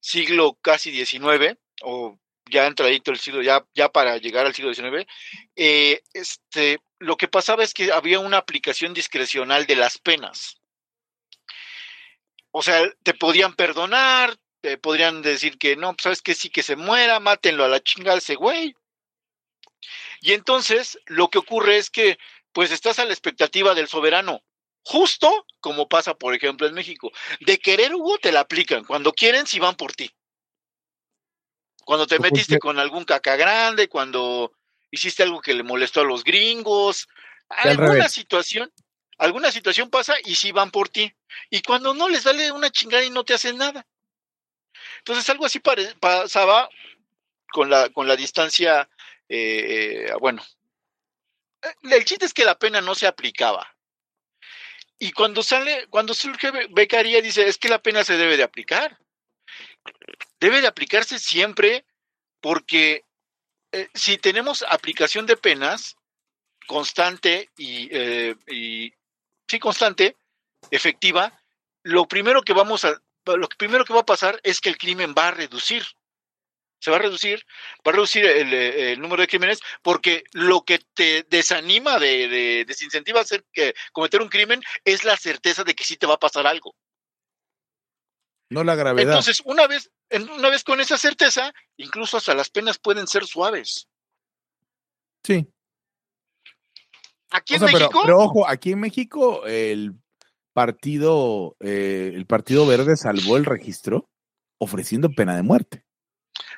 siglo casi XIX, o ya entradito el siglo, ya, ya para llegar al siglo XIX, eh, este, lo que pasaba es que había una aplicación discrecional de las penas. O sea, te podían perdonar, te podrían decir que no, pues sabes que sí que se muera, mátenlo a la chingada ese güey. Y entonces lo que ocurre es que pues estás a la expectativa del soberano. Justo como pasa, por ejemplo, en México. De querer, Hugo, te la aplican. Cuando quieren, si van por ti. Cuando te metiste con algún caca grande, cuando hiciste algo que le molestó a los gringos, alguna situación, alguna situación pasa y si van por ti. Y cuando no les sale una chingada y no te hacen nada. Entonces algo así pasaba con la, con la distancia, eh, eh, bueno, el chiste es que la pena no se aplicaba. Y cuando sale, cuando surge becaría, dice, es que la pena se debe de aplicar. Debe de aplicarse siempre porque eh, si tenemos aplicación de penas constante y, eh, y, sí constante, efectiva, lo primero que vamos a, lo primero que va a pasar es que el crimen va a reducir se va a reducir, va a reducir el, número de crímenes, porque lo que te desanima de, desincentiva a hacer cometer un crimen es la certeza de que sí te va a pasar algo. No la gravedad. Entonces, una vez, una vez con esa certeza, incluso hasta las penas pueden ser suaves. Sí. Aquí en México. Pero, ojo, aquí en México el partido, eh, el Partido Verde salvó el registro ofreciendo pena de muerte.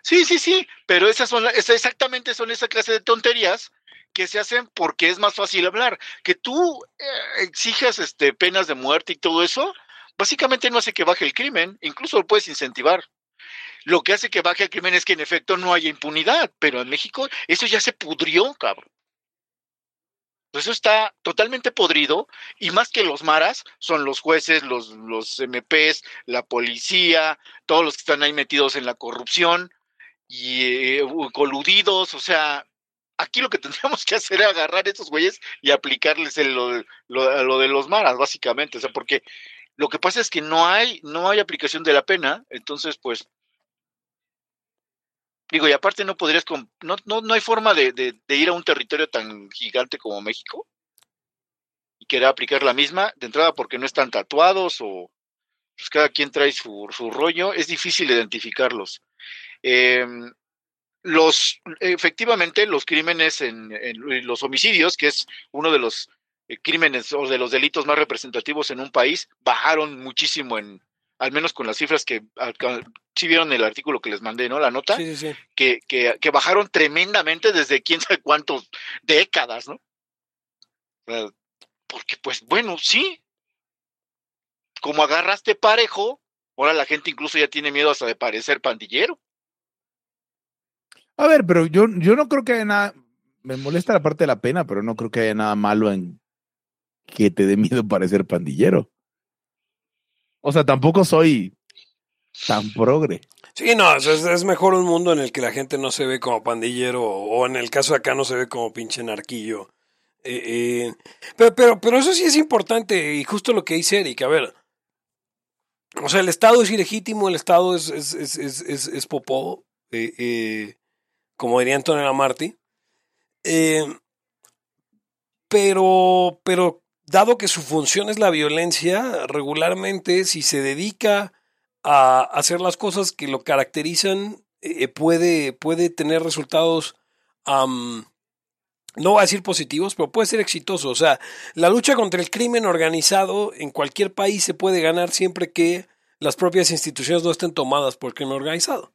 Sí, sí, sí, pero esas son exactamente son esa clase de tonterías que se hacen porque es más fácil hablar. Que tú eh, exijas este, penas de muerte y todo eso, básicamente no hace que baje el crimen, incluso lo puedes incentivar. lo que hace que baje el crimen es que en efecto no haya impunidad, pero en México eso ya se pudrió, cabrón. Eso está totalmente podrido y más que los maras son los jueces, los, los MPs, la policía, todos los que están ahí metidos en la corrupción y eh, coludidos, o sea, aquí lo que tendríamos que hacer es agarrar a esos güeyes y aplicarles lo, lo, de los maras, básicamente, o sea, porque lo que pasa es que no hay, no hay aplicación de la pena, entonces pues Digo, y aparte no podrías, no, no, no hay forma de, de, ir a un territorio tan gigante como México y querer aplicar la misma, de entrada porque no están tatuados o pues cada quien trae su, su rollo, es difícil identificarlos. Em, los, efectivamente, los crímenes en, en, los homicidios, que es uno de los eh, crímenes o de los delitos más representativos en un país, bajaron muchísimo en, al menos con las cifras que si vieron el artículo que les mandé, ¿no? La nota, sí, sí, Que, que, que, bajaron tremendamente desde quién sabe cuántas décadas, ¿no? Porque, pues, bueno, sí. Como agarraste parejo, ahora la gente incluso ya tiene miedo hasta de parecer pandillero. A ver, pero yo, yo no creo que haya nada. Me molesta la parte de la pena, pero no creo que haya nada malo en que te dé miedo parecer pandillero. O sea, tampoco soy tan progre. Sí, no, es, mejor un mundo en el que la gente no se ve como pandillero o en el caso de acá no se ve como pinche narquillo. Eh, eh, pero, pero, pero eso sí es importante y justo lo que dice Eric, a ver. O sea, el Estado es ilegítimo, el Estado es, es, es, es, es popó, eh, como diría Antonio Martí. pero, pero dado que su función es la violencia, regularmente si se dedica a hacer las cosas que lo caracterizan, eh, puede, puede tener resultados, no voy a decir positivos, pero puede ser exitoso. O sea, la lucha contra el crimen organizado en cualquier país se puede ganar siempre que las propias instituciones no estén tomadas por el crimen organizado.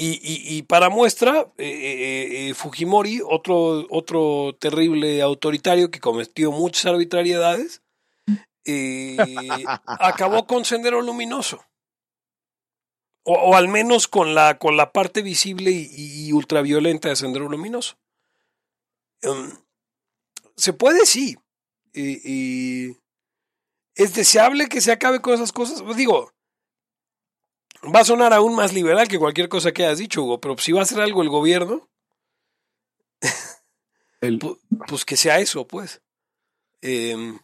Y, y, para muestra, eh, eh, eh, Fujimori, otro, otro terrible autoritario que cometió muchas arbitrariedades, acabó con Sendero Luminoso. O, al menos con la, con la parte visible y, ultraviolenta de Sendero Luminoso. Em, se puede, sí. ¿Es deseable que se acabe con esas cosas? Digo, va a sonar aún más liberal que cualquier cosa que hayas dicho, Hugo, pero si va a hacer algo el gobierno, pues que sea eso, pues. Em,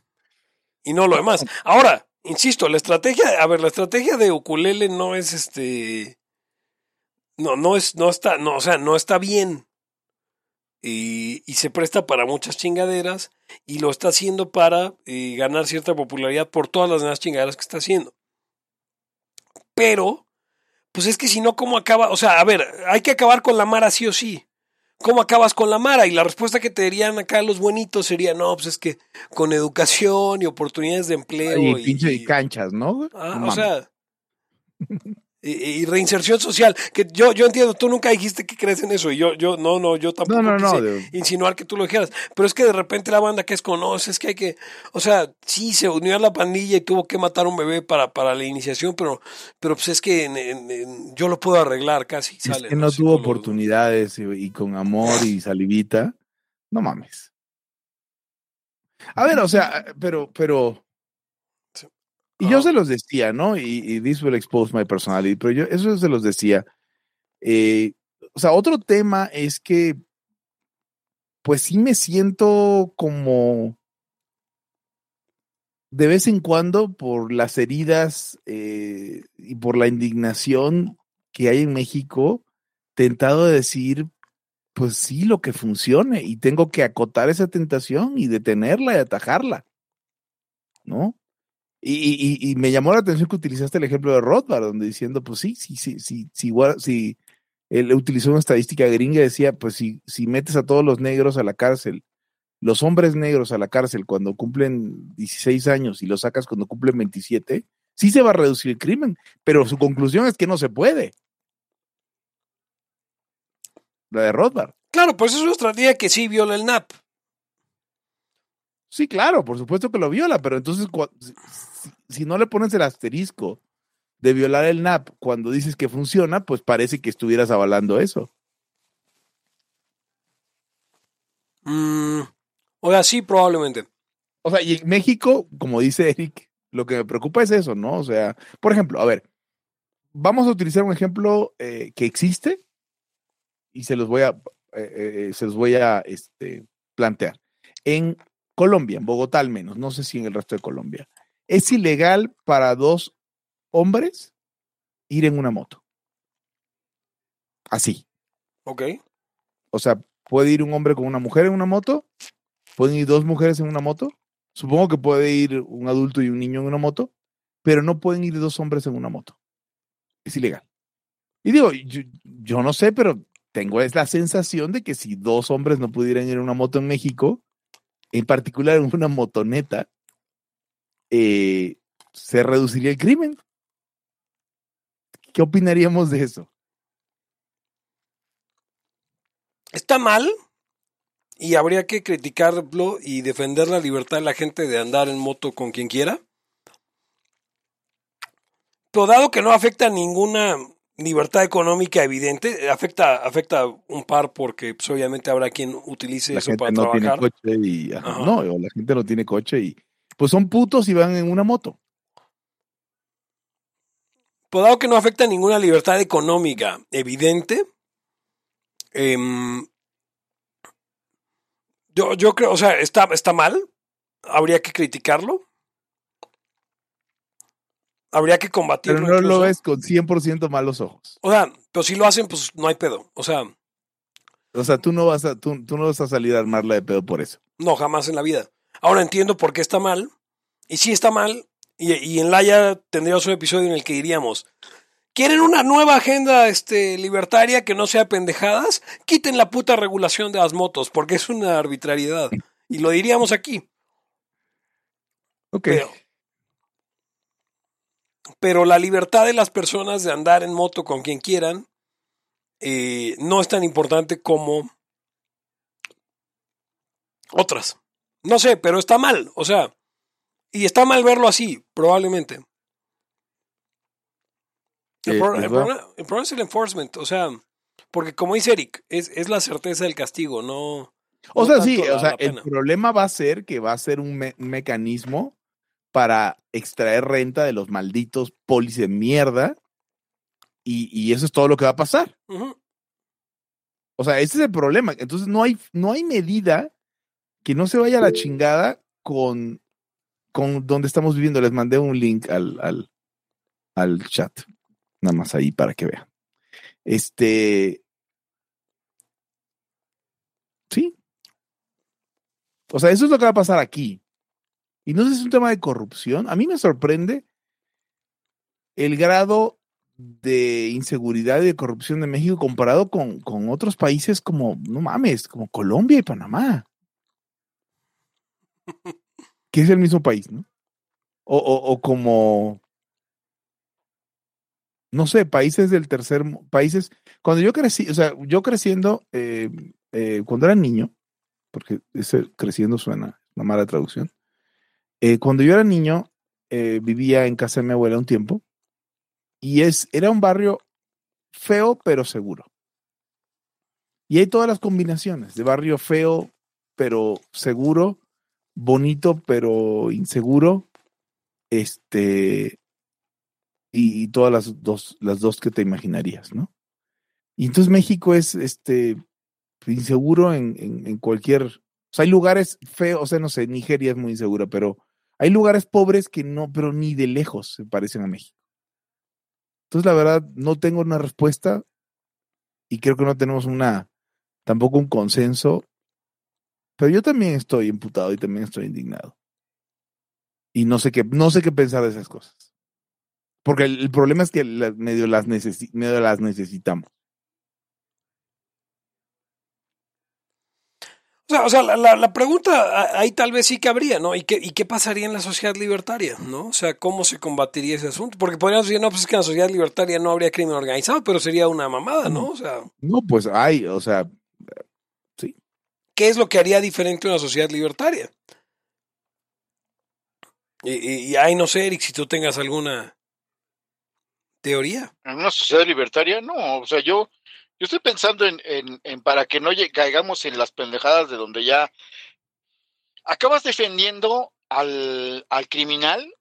y no lo demás. Ahora, insisto, la estrategia, a ver, la estrategia de Ukulele no es este. No, no es, no está, no, o sea, no está bien. Y, y se presta para muchas chingaderas y lo está haciendo para eh, ganar cierta popularidad por todas las demás chingaderas que está haciendo. Pero pues es que si no, ¿cómo acaba? O sea, a ver, hay que acabar con la Mara sí o sí. ¿Cómo acabas con la Mara? Y la respuesta que te dirían acá los buenitos sería, no, pues es que con educación y oportunidades de empleo. Y, y pinche y canchas, ¿no? Ah, o sea, y, reinserción social. Que yo, yo entiendo, tú nunca dijiste que crees en eso. Y yo, yo, no, no, yo tampoco no, no, insinuar que tú lo dijeras. Pero es que de repente la banda que es conoce, es que hay que, o sea, sí se unió a la pandilla y tuvo que matar a un bebé para, para la iniciación, pero, pero pues es que yo lo puedo arreglar casi. Es que no, tuvo oportunidades y, con amor y salivita. No mames. A ver, o sea, pero, pero y yo se los decía, ¿no? Y, y, this will expose my personality, pero yo eso se los decía. Eh, o sea, otro tema es que, pues sí me siento como de vez en cuando por las heridas eh, y por la indignación que hay en México, tentado de decir, pues sí, lo que funcione y tengo que acotar esa tentación y detenerla y atajarla, ¿no? Y, y, me llamó la atención que utilizaste el ejemplo de Rothbard, donde diciendo, pues sí, sí, sí, sí, sí, él utilizó una estadística gringa, decía, pues si, si metes a todos los negros a la cárcel, los hombres negros a la cárcel cuando cumplen 16 años y los sacas cuando cumplen 27, sí se va a reducir el crimen, pero su conclusión es que no se puede. La de Rothbard. Claro, pues es una estrategia que sí viola el NAP. Sí, claro, por supuesto que lo viola, pero entonces si, no le pones el asterisco de violar el NAP cuando dices que funciona, pues parece que estuvieras avalando eso. Mm, o sea, sí, probablemente. O sea, y en México, como dice Eric, lo que me preocupa es eso, ¿no? O sea, por ejemplo, a ver, vamos a utilizar un ejemplo eh, que existe y se los voy a, eh, eh, se los voy a este, plantear. En Colombia, en Bogotá al menos, no sé si en el resto de Colombia, es ilegal para dos hombres ir en una moto. Así. Ok. O sea, puede ir un hombre con una mujer en una moto, pueden ir dos mujeres en una moto, supongo que puede ir un adulto y un niño en una moto, pero no pueden ir dos hombres en una moto. Es ilegal. Y digo, yo, yo no sé, pero tengo es la sensación de que si dos hombres no pudieran ir en una moto en México, en particular en una motoneta, eh, se reduciría el crimen. ¿Qué opinaríamos de eso? Está mal y habría que criticarlo y defender la libertad de la gente de andar en moto con quien quiera. Pero dado que no afecta ninguna libertad económica evidente, afecta, afecta un par porque pues, obviamente habrá quien utilice La eso gente para no trabajar. tiene coche y ajá, Ajá. no, la gente no tiene coche y pues son putos y van en una moto. Pero dado que no afecta ninguna libertad económica evidente, em, yo, yo creo, o sea, está, está mal, habría que criticarlo, habría que combatirlo. Pero no lo ves con 100% malos ojos. O sea, pero si lo hacen, pues no hay pedo. O sea, O sea, tú no vas a, tú, tú no vas a salir a armarla de pedo por eso. no, jamás en la vida. Ahora entiendo por qué está mal. Y sí está mal. Y, y en Laia tendríamos un episodio en el que diríamos, ¿quieren una nueva agenda este, libertaria que no sea pendejadas? Quiten la puta regulación de las motos, porque es una arbitrariedad. Y lo diríamos aquí. Ok. Pero, pero la libertad de las personas de andar en moto con quien quieran eh, no es tan importante como otras. No sé, pero está mal. O sea, y está mal verlo así, probablemente. El, Eh, pro- el problema, el problema es el enforcement. O sea, porque como dice Eric, es, es la certeza del castigo, no. O no sea, sí, o sea, el problema va a ser que va a ser un, me- un mecanismo para extraer renta de los malditos polis de mierda y, y eso es todo lo que va a pasar. O sea, ese es el problema. Entonces no hay, no hay medida que no se vaya a la chingada con, con donde estamos viviendo. Les mandé un link al, al, chat. Nada más ahí para que vean. Este. Sí. O sea, eso es lo que va a pasar aquí. Y no sé si es un tema de corrupción. A mí me sorprende el grado de inseguridad y de corrupción de México comparado con, con otros países como, no mames, como Colombia y Panamá. Que es el mismo país, ¿no? O, o- como, no sé, países del tercer, países, cuando yo crecí, o sea, yo creciendo, eh, eh, cuando era niño, porque ese creciendo suena una mala traducción, eh, cuando yo era niño, vivía en casa de mi abuela un tiempo, y es, era un barrio feo pero seguro. Y hay todas las combinaciones de barrio feo pero seguro, bonito pero inseguro, este, y, todas las dos, las dos que te imaginarías, ¿no? Y entonces México es este inseguro en, en, en cualquier, o sea, hay lugares feos, o sea, no sé, Nigeria es muy insegura, pero hay lugares pobres que no, pero ni de lejos se parecen a México. Entonces, la verdad, no tengo una respuesta y creo que no tenemos una, tampoco un consenso, pero yo también estoy imputado y también estoy indignado. Y no sé qué, no sé qué pensar de esas cosas. Porque el, el problema es que medio, las necesi- medio las necesitamos. O sea, o sea, la, la- la pregunta ahí tal vez sí que habría, ¿no? ¿Y qué, ¿Y qué pasaría en la sociedad libertaria, ¿no? O sea, ¿cómo se combatiría ese asunto? Porque podríamos decir, no, pues es que en la sociedad libertaria no habría crimen organizado, pero sería una mamada, ¿no? O sea, No, pues hay, o sea, ¿qué es lo que haría diferente una sociedad libertaria? Y, y, y ahí no sé, Eric, si tú tengas alguna... Teoría. En una sociedad libertaria, no. O sea, yo, yo estoy pensando en, en, para que no caigamos en las pendejadas de donde ya acabas defendiendo al, al criminal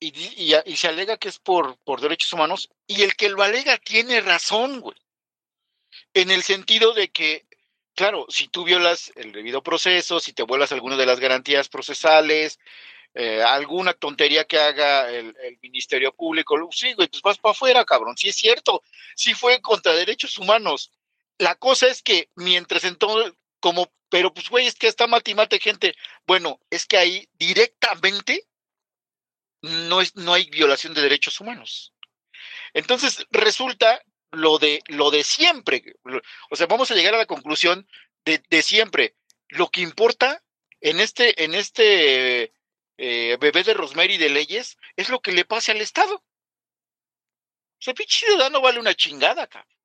y, y, y, se alega que es por, por derechos humanos y el que lo alega tiene razón, güey. En el sentido de que, claro, si tú violas el debido proceso, si te vuelas alguna de las garantías procesales, eh, alguna tontería que haga el, Ministerio Público, sí, güey, pues vas para afuera, cabrón. Sí es cierto, sí fue contra derechos humanos. La cosa es que mientras entonces, como, pero pues, güey, es que está mate y mate gente. Bueno, es que ahí directamente no, es, no hay violación de derechos humanos. Entonces, resulta lo de, lo de siempre. O sea, vamos a llegar a la conclusión de, de siempre. Lo que importa en este, en este eh, bebé de Rosemary de leyes es lo que le pase al Estado. O sea, pinche ciudadano vale una chingada, cabrón.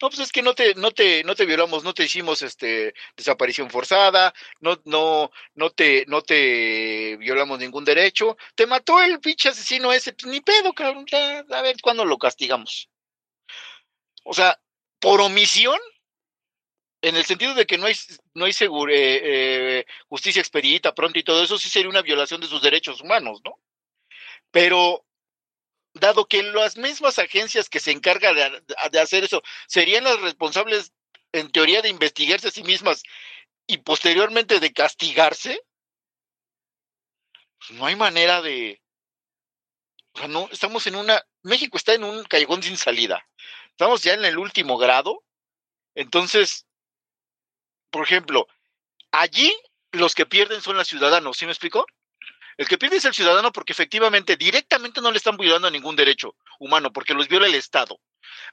No, pues es que no te, no te, no te violamos, no te hicimos este desaparición forzada, no, no, no te, no te violamos ningún derecho, te mató el pinche asesino ese, pues ni pedo, cabrón, a ver cuándo lo castigamos. O sea, por omisión, en el sentido de que no hay, no hay eh, eh, justicia expedita pronto y todo eso, sí sería una violación de sus derechos humanos, ¿no? Pero dado que las mismas agencias que se encargan de, hacer eso serían las responsables, en teoría, de investigarse a sí mismas y posteriormente de castigarse, pues no hay manera de... O sea, no, estamos en una... México está en un callejón sin salida. Estamos ya en el último grado. Entonces, por ejemplo, allí los que pierden son los ciudadanos, ¿sí me explico? El que pierde es el ciudadano porque efectivamente directamente no le están violando ningún derecho humano, porque los viola el Estado.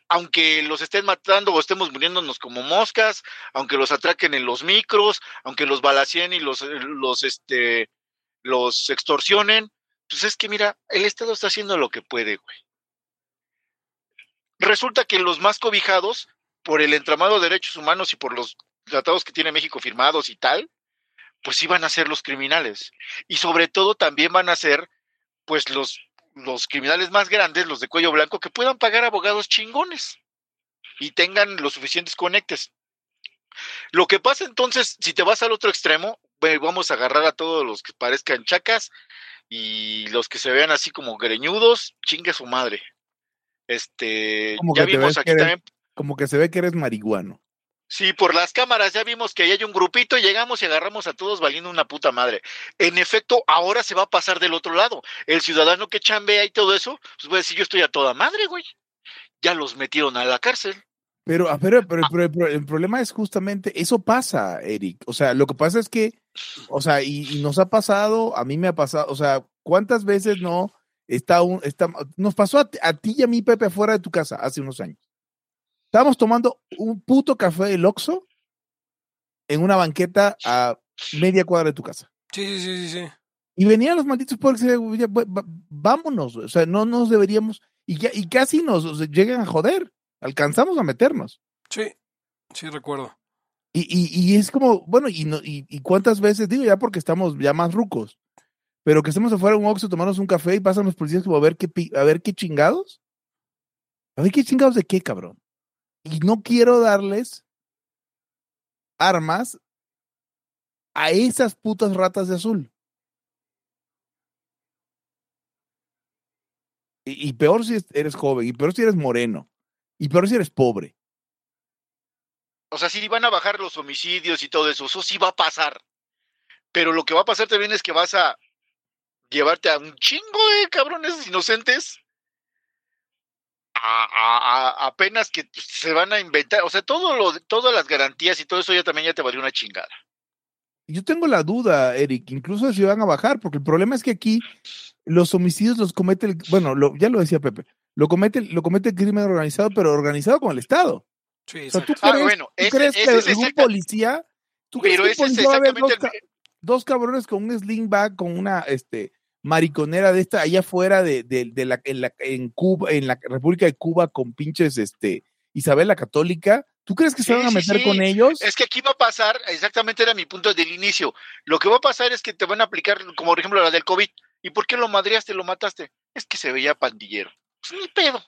Aunque los estén matando o estemos muriéndonos como moscas, aunque los atraquen en los micros, aunque los balacien y los, los, este, los extorsionen, pues es que mira, el Estado está haciendo lo que puede, güey. Resulta que los más cobijados por el entramado de derechos humanos y por los tratados que tiene México firmados y tal, pues van a ser los criminales. Y sobre todo también van a ser, pues, los, los criminales más grandes, los de cuello blanco, que puedan pagar abogados chingones y tengan los suficientes conectes. Lo que pasa entonces, si te vas al otro extremo, vamos a agarrar a todos los que parezcan chacas y los que se vean así como greñudos, chingue su madre. Este, ya vimos aquí también. Como que se ve que eres marihuano. Sí, por las cámaras ya vimos que ahí hay un grupito, y llegamos y agarramos a todos valiendo una puta madre. En efecto, ahora se va a pasar del otro lado. El ciudadano que chambea y todo eso, pues voy a decir, yo estoy a toda madre, güey. Ya los metieron a la cárcel. Pero, ah, pero, pero, pero, el problema es justamente, eso pasa, Eric. O sea, lo que pasa es que, o sea, y, nos ha pasado, a mí me ha pasado, o sea, ¿cuántas veces no está un, está, nos pasó a, a ti y a mí, Pepe, afuera de tu casa hace unos años? Estábamos tomando un puto café del Oxxo en una banqueta a media cuadra de tu casa. Sí, sí, sí, sí. Y venían los malditos porque vámonos, o sea, no nos deberíamos, y, y casi nos llegan a joder, alcanzamos a meternos. Sí, sí, recuerdo. Y, y, y es como, bueno, y, no, y, y, cuántas veces, digo ya porque estamos ya más rucos, pero que estemos afuera de un Oxxo, tomarnos un café y pasan los policías como a ver qué, a ver qué chingados. A ver qué chingados de qué, cabrón. Y no quiero darles armas a esas putas ratas de azul. Y, peor si eres joven, y peor si eres moreno, y peor si eres pobre. O sea, si van a bajar los homicidios y todo eso, eso sí va a pasar. Pero lo que va a pasar también es que vas a llevarte a un chingo de cabrones inocentes a, apenas que se van a inventar, o sea, todo lo, todas las garantías y todo eso ya también ya te valió una chingada. Yo tengo la duda, Eric, incluso si van a bajar, porque el problema es que aquí los homicidios los comete, el, bueno, lo, ya lo decía Pepe, lo comete, lo comete el crimen organizado, pero organizado con el Estado. Sí, o sea, ¿tú crees, ah, bueno, ¿tú crees que algún policía, tú pero crees que ese es exactamente dos, dos, cabrones con un sling bag, con una, este, mariconera de esta allá afuera de, de, la, en, la, en Cuba, en la República de Cuba con pinches este Isabel la Católica. ¿Tú crees que se van a meter con ellos? Es que aquí va a pasar, exactamente era mi punto del inicio. Lo que va a pasar es que te van a aplicar, como por ejemplo la del COVID. ¿Y por qué lo madreaste, lo mataste? Es que se veía pandillero. Pues ni pedo.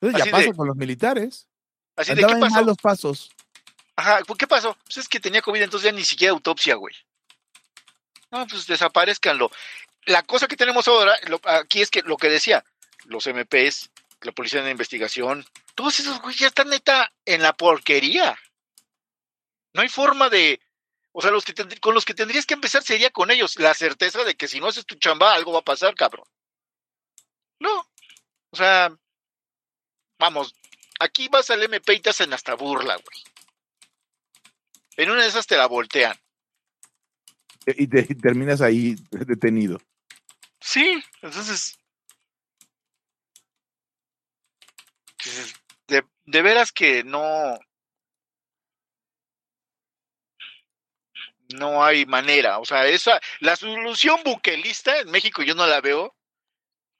Entonces ya pasa de- con los militares. Así de, ¿qué pasó? malos pasos. Ajá, ¿por ¿qué pasó? Pues es que tenía COVID, entonces ya ni siquiera autopsia, güey. No, pues desaparezcanlo. La cosa que tenemos ahora, lo- aquí es que lo que decía, los MPs, la policía de investigación, todos esos güey ya están neta en la porquería. No hay forma de, o sea, los que con los que tendrías que empezar sería con ellos, la certeza de que si no haces tu chamba, algo va a pasar, cabrón. No, o sea, vamos, aquí vas al MP y te hacen hasta burla, güey. En una de esas te la voltean. Y, te- y terminas ahí detenido. Sí, entonces. de veras que no. No hay manera. O sea, esa. La solución buquelista en México yo no la veo.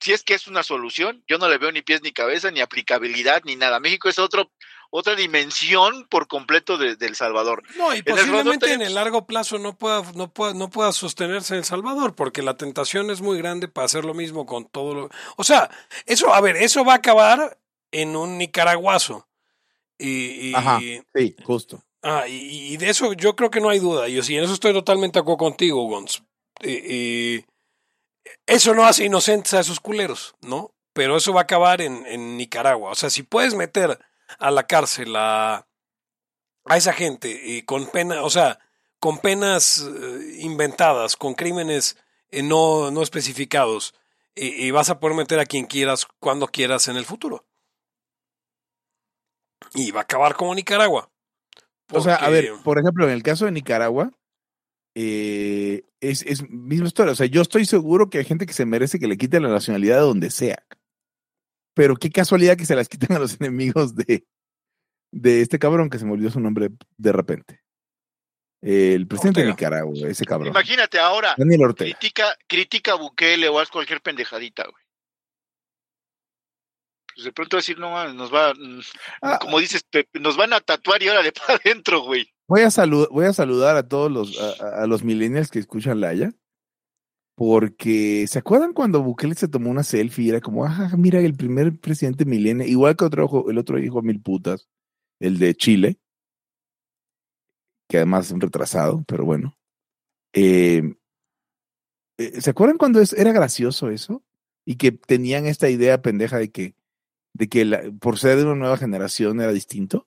Si es que es una solución, yo no le veo ni pies ni cabeza, ni aplicabilidad, ni nada. México es otro, otra dimensión por completo de, de El Salvador. No, y El Salvador posiblemente en tenemos- el largo plazo no pueda, no pueda, no pueda sostenerse en El Salvador, porque la tentación es muy grande para hacer lo mismo con todo lo. O sea, eso, a ver, eso va a acabar en un nicaraguazo. Y, y- Ajá. Sí, justo. ah, y- y de eso yo creo que no hay duda. Yo sí, en eso estoy totalmente de acuerdo contigo. Y- y eso no hace inocentes a esos culeros, ¿no? Pero eso va a acabar en, en Nicaragua. O sea, si puedes meter a la cárcel a, a esa gente y con pena, o sea, con penas eh, inventadas, con crímenes eh, no, no especificados, y, vas a poder meter a quien quieras, cuando quieras en el futuro. Y va a acabar como Nicaragua. O sea, a ver, por ejemplo, en el caso de Nicaragua, eh, es, es misma historia. O sea, yo estoy seguro que hay gente que se merece que le quiten la nacionalidad de donde sea. Pero qué casualidad que se las quiten a los enemigos de, de este cabrón que se me olvidó su nombre de repente. El presidente de. Nicaragua, ese cabrón. Imagínate ahora, Daniel Ortega. critica, critica a Bukele o haz cualquier pendejadita, güey. Pues de pronto decir, no, nos va, Ah, como dices, nos van a tatuar y órale para adentro, güey. Voy a, salu- voy a saludar a todos los, a, a- a los millennials que escuchan Laya, porque ¿se acuerdan cuando Bukele se tomó una selfie y era como, ah, mira, el primer presidente millennial, igual que otro, el otro hijo mil putas, el de Chile, que además es un retrasado, pero bueno. Eh, eh, ¿Se acuerdan cuando es- era gracioso eso? Y que tenían esta idea pendeja de que, de que la- por ser de una nueva generación era distinto.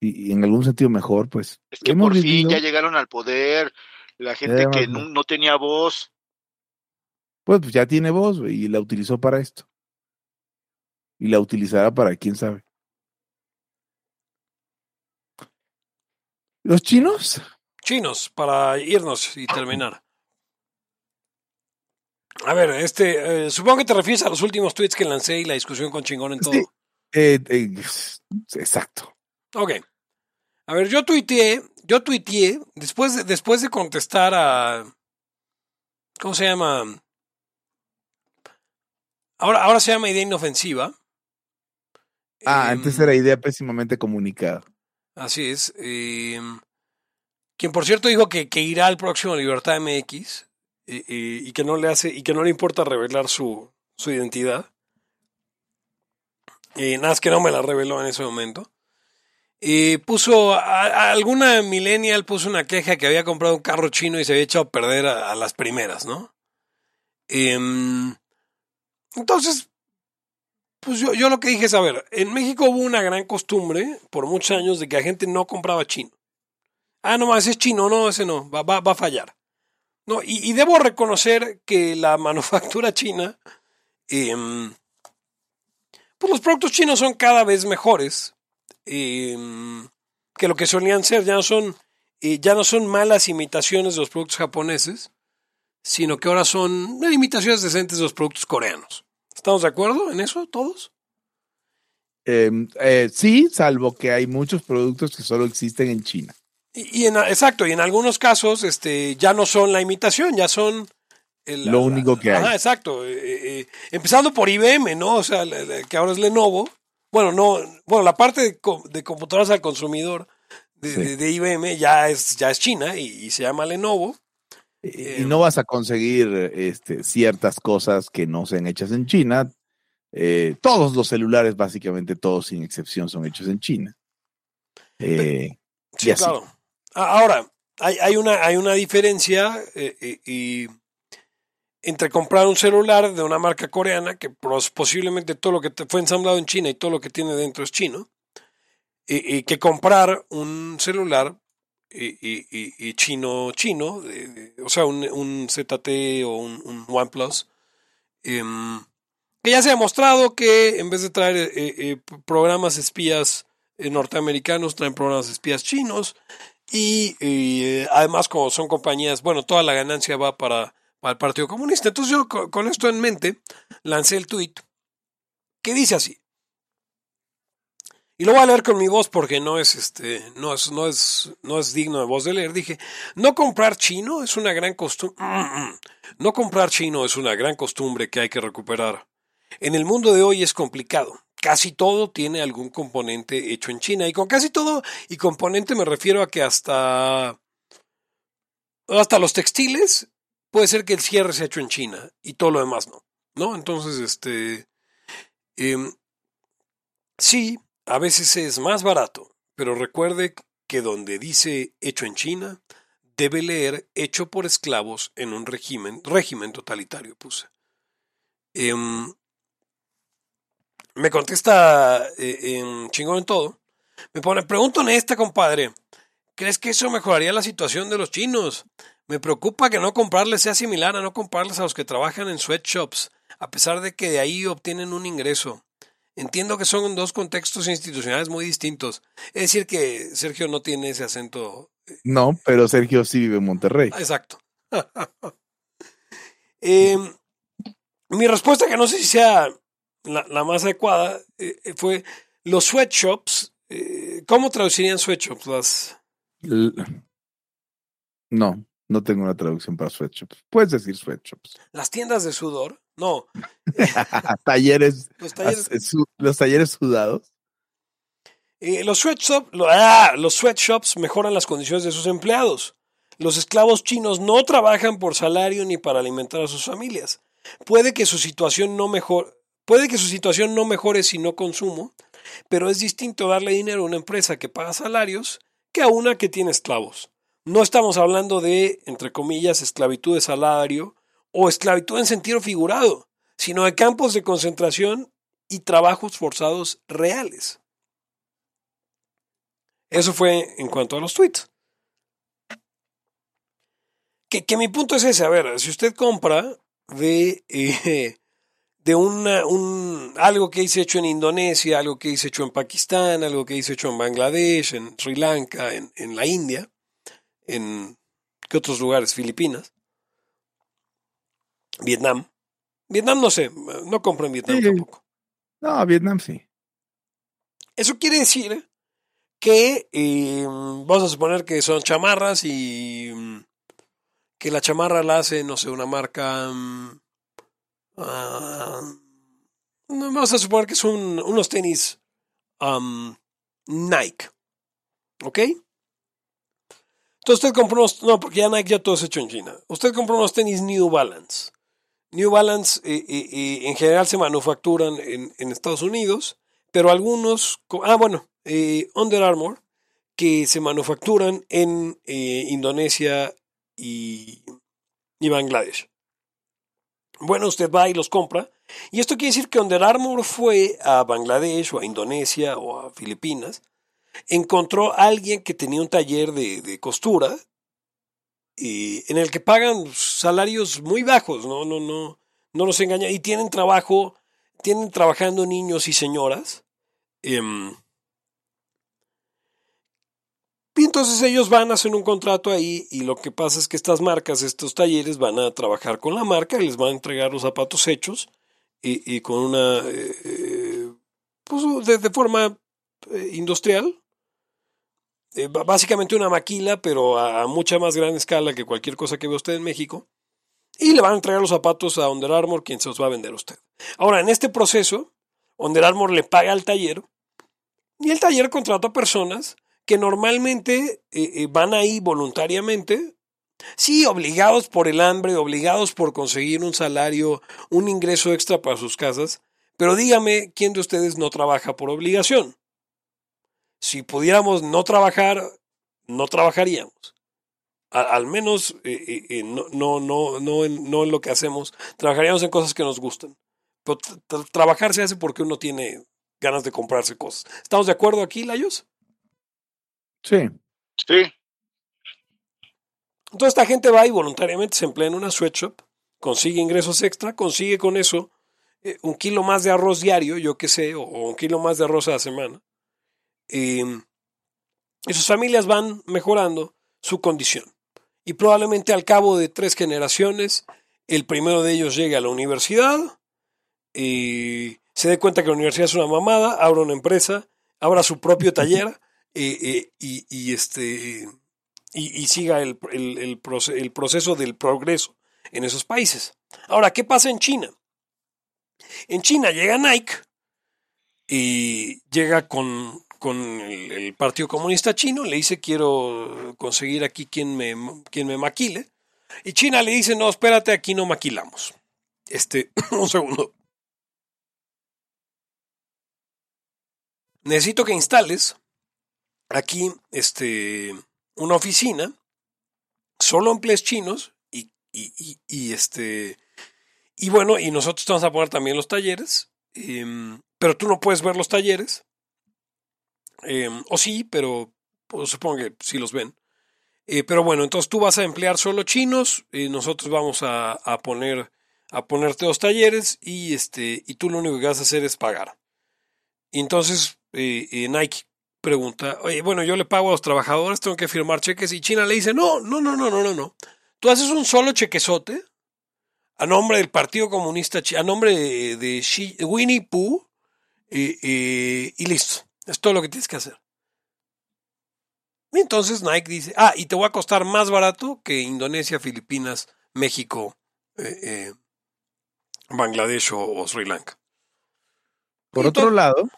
Y, y en algún sentido mejor, pues. Es que por fin vivido- ya llegaron al poder, la gente que no, no tenía voz. Pues, pues ya tiene voz, güey, y la utilizó para esto. Y la utilizará para quién sabe. Los chinos, chinos para irnos y terminar. A ver, este, eh, supongo que te refieres a los últimos tweets que lancé y la discusión con chingón en todo. Sí. eh, eh, exacto. Ok. A ver, yo tuiteé, yo tuiteé, después de, después de contestar a, ¿cómo se llama? Ahora, ahora se llama idea inofensiva. Ah, Em, antes era idea pésimamente comunicada. Así es. eh, quien por cierto dijo que, que irá al próximo Libertad MX eh, eh, y que no le hace y que no le importa revelar su, su identidad. Eh, nada más que no me la reveló en ese momento. Eh, puso a, alguna millennial puso una queja que había comprado un carro chino y se había echado a perder a, las primeras, ¿no? Em, entonces, pues yo, yo lo que dije es, a ver, en México hubo una gran costumbre por muchos años de que la gente no compraba chino. Ah, no más, es chino, no, ese no, va, va, va a fallar. No, y, y debo reconocer que la manufactura china, em, pues los productos chinos son cada vez mejores em, que lo que solían ser. Ya no son, eh, ya no son malas imitaciones de los productos japoneses, sino que ahora son eh, imitaciones decentes de los productos coreanos. ¿Estamos de acuerdo en eso todos? Eh, eh, sí, salvo que hay muchos productos que solo existen en China. Y, y en, exacto, y en algunos casos este, ya no son la imitación, ya son... el- Lo único que hay. Ajá, exacto. eh, eh, empezando por IBM, ¿no? O sea, la- que ahora es Lenovo. Bueno, no, bueno, la parte de, co- de computadoras al consumidor de, Sí. de- de IBM ya es, ya es China y, y se llama Lenovo. Y no vas a conseguir este, ciertas cosas que no sean hechas en China. Eh, todos los celulares, básicamente todos sin excepción, son hechos en China. Eh, sí, claro. Ahora, hay, una, hay una diferencia eh, y, entre comprar un celular de una marca coreana, que posiblemente todo lo que fue ensamblado en China y todo lo que tiene dentro es chino, y, que comprar un celular y, chino chino, o sea, un, ZT o un, OnePlus, em, que ya se ha demostrado que en vez de traer eh, eh, programas espías eh, norteamericanos, traen programas espías chinos, y, además como son compañías, bueno, toda la ganancia va para, el Partido Comunista. Entonces yo con esto en mente lancé el tweet que dice así. Y lo voy a leer con mi voz porque no es este, no es, no es, no es digno de voz de leer. Dije, no comprar chino es una gran costumbre. No comprar chino es una gran costumbre que hay que recuperar. En el mundo de hoy es complicado. Casi todo tiene algún componente hecho en China. Y con casi todo y componente me refiero a que hasta hasta los textiles puede ser que el cierre sea hecho en China y todo lo demás no. ¿No? Entonces, este. Em, sí, a veces es más barato, pero recuerde que donde dice hecho en China, debe leer hecho por esclavos en un régimen, régimen totalitario, puse. Em, me contesta eh, en chingón en todo. Me pone, pregunto esta, compadre. ¿Crees que eso mejoraría la situación de los chinos? Me preocupa que no comprarles sea similar a no comprarles a los que trabajan en sweatshops, a pesar de que de ahí obtienen un ingreso. Entiendo que son dos contextos institucionales muy distintos. Es decir, que Sergio no tiene ese acento. Eh, no, pero Sergio sí vive en Monterrey. Exacto. Em, mi respuesta, que no sé si sea la, más adecuada, eh, fue los sweatshops. Eh, ¿Cómo traducirían sweatshops? Las... No, no tengo una traducción para sweatshops. Puedes decir sweatshops. Las tiendas de sudor. No. talleres, los talleres. sudados. Eh, los, sweatshops, ah, los sweatshops mejoran las condiciones de sus empleados. Los esclavos chinos no trabajan por salario ni para alimentar a sus familias. Puede que su situación no mejor, puede que su situación no mejore si no consumo, pero es distinto darle dinero a una empresa que paga salarios que a una que tiene esclavos. No estamos hablando de, entre comillas, esclavitud de salario o esclavitud en sentido figurado, sino de campos de concentración y trabajos forzados reales. Eso fue en cuanto a los tweets. Que, mi punto es ese, a ver, si usted compra de, eh, de una, un, algo que hice hecho en Indonesia, algo que hice hecho en Pakistán, algo que hice hecho en Bangladesh, en Sri Lanka, en, en la India, en ¿qué otros lugares? Filipinas, Vietnam. Vietnam no sé, no compro en Vietnam tampoco. No, Vietnam sí. Eso quiere decir que eh, vamos a suponer que son chamarras y mm, que la chamarra la hace, no sé, una marca... Mm, ah, vamos a suponer que son unos tenis Nike. ¿Ok? Entonces usted compró unos... No, porque ya Nike ya todo es hecho en China. Usted compró unos tenis New Balance. New Balance eh, eh, eh, en general se manufacturan en, Estados Unidos, pero algunos, ah bueno, Under Armour, que se manufacturan en Indonesia y, y, Bangladesh. Bueno, usted va y los compra, y esto quiere decir que Under Armour fue a Bangladesh o a Indonesia o a Filipinas, encontró a alguien que tenía un taller de, de costura en el que pagan salarios muy bajos, no, no, no, no nos engaña, y tienen trabajo, tienen trabajando niños y señoras. Em, y entonces ellos van a hacer un contrato ahí y lo que pasa es que estas marcas, estos talleres van a trabajar con la marca y les van a entregar los zapatos hechos y, con una, eh, eh, pues de, forma eh, industrial, eh, básicamente una maquila, pero a, mucha más gran escala que cualquier cosa que ve usted en México. Y le van a entregar los zapatos a Under Armour, quien se los va a vender a usted. Ahora, en este proceso, Under Armour le paga al taller y el taller contrata personas que normalmente eh, eh, van ahí voluntariamente Sí, obligados por el hambre, obligados por conseguir un salario, un ingreso extra para sus casas, pero dígame, ¿quién de ustedes no trabaja por obligación? Si pudiéramos no trabajar, no trabajaríamos. al menos eh, eh, eh, no, no, no, no, en, no en lo que hacemos. Trabajaríamos en cosas que nos gustan. Pero trabajar se hace porque uno tiene ganas de comprarse cosas. ¿Estamos de acuerdo aquí, Layos? Sí. Sí. Entonces esta gente va y voluntariamente se emplea en una sweatshop, consigue ingresos extra, consigue con eso un kilo más de arroz diario, yo qué sé, o, un kilo más de arroz a la semana. Em, y sus familias van mejorando su condición. Y probablemente al cabo de tres generaciones, el primero de ellos llegue a la universidad, y se dé cuenta que la universidad es una mamada, abra una empresa, abra su propio taller y, y, este, y, siga el, el, proceso del progreso en esos países. Ahora, ¿qué pasa en China? En China llega Nike y llega con con el, Partido Comunista Chino, le dice quiero conseguir aquí quien me, quien me maquile. Y China le dice, no, espérate, aquí no maquilamos. Este, un segundo. Necesito que instales aquí este, una oficina, solo emplees chinos y, y, y, este, y bueno, y nosotros vamos a poner también los talleres, em, pero tú no puedes ver los talleres Em, o sí, pero supongo que sí los ven. Eh, pero bueno, entonces tú vas a emplear solo chinos, y nosotros vamos a, poner a ponerte dos talleres y este y tú lo único que vas a hacer es pagar. Y entonces eh, eh, Nike pregunta, oye, bueno, yo le pago a los trabajadores, tengo que firmar cheques y China le dice, no, no, no, no, no, no, no. Tú haces un solo chequezote a nombre del Partido Comunista, a nombre de, de Winnie Pooh y listo. Es todo lo que tienes que hacer. Y entonces Nike dice, ah, y te voy a costar más barato que Indonesia, Filipinas, México, eh, eh, Bangladesh o, Sri Lanka. Por otro lado,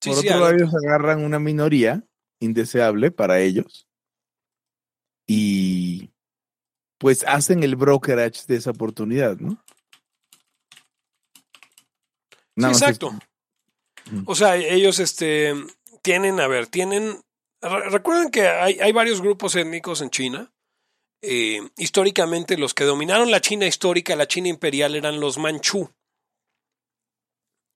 por otro lado, ellos agarran una minoría indeseable para ellos y pues hacen el brokerage de esa oportunidad, ¿no? sí, exacto. O sea, ellos este, tienen, a ver, tienen... Recuerden que hay, hay varios grupos étnicos en China. Eh, históricamente los que dominaron la China histórica, la China imperial, eran los manchú.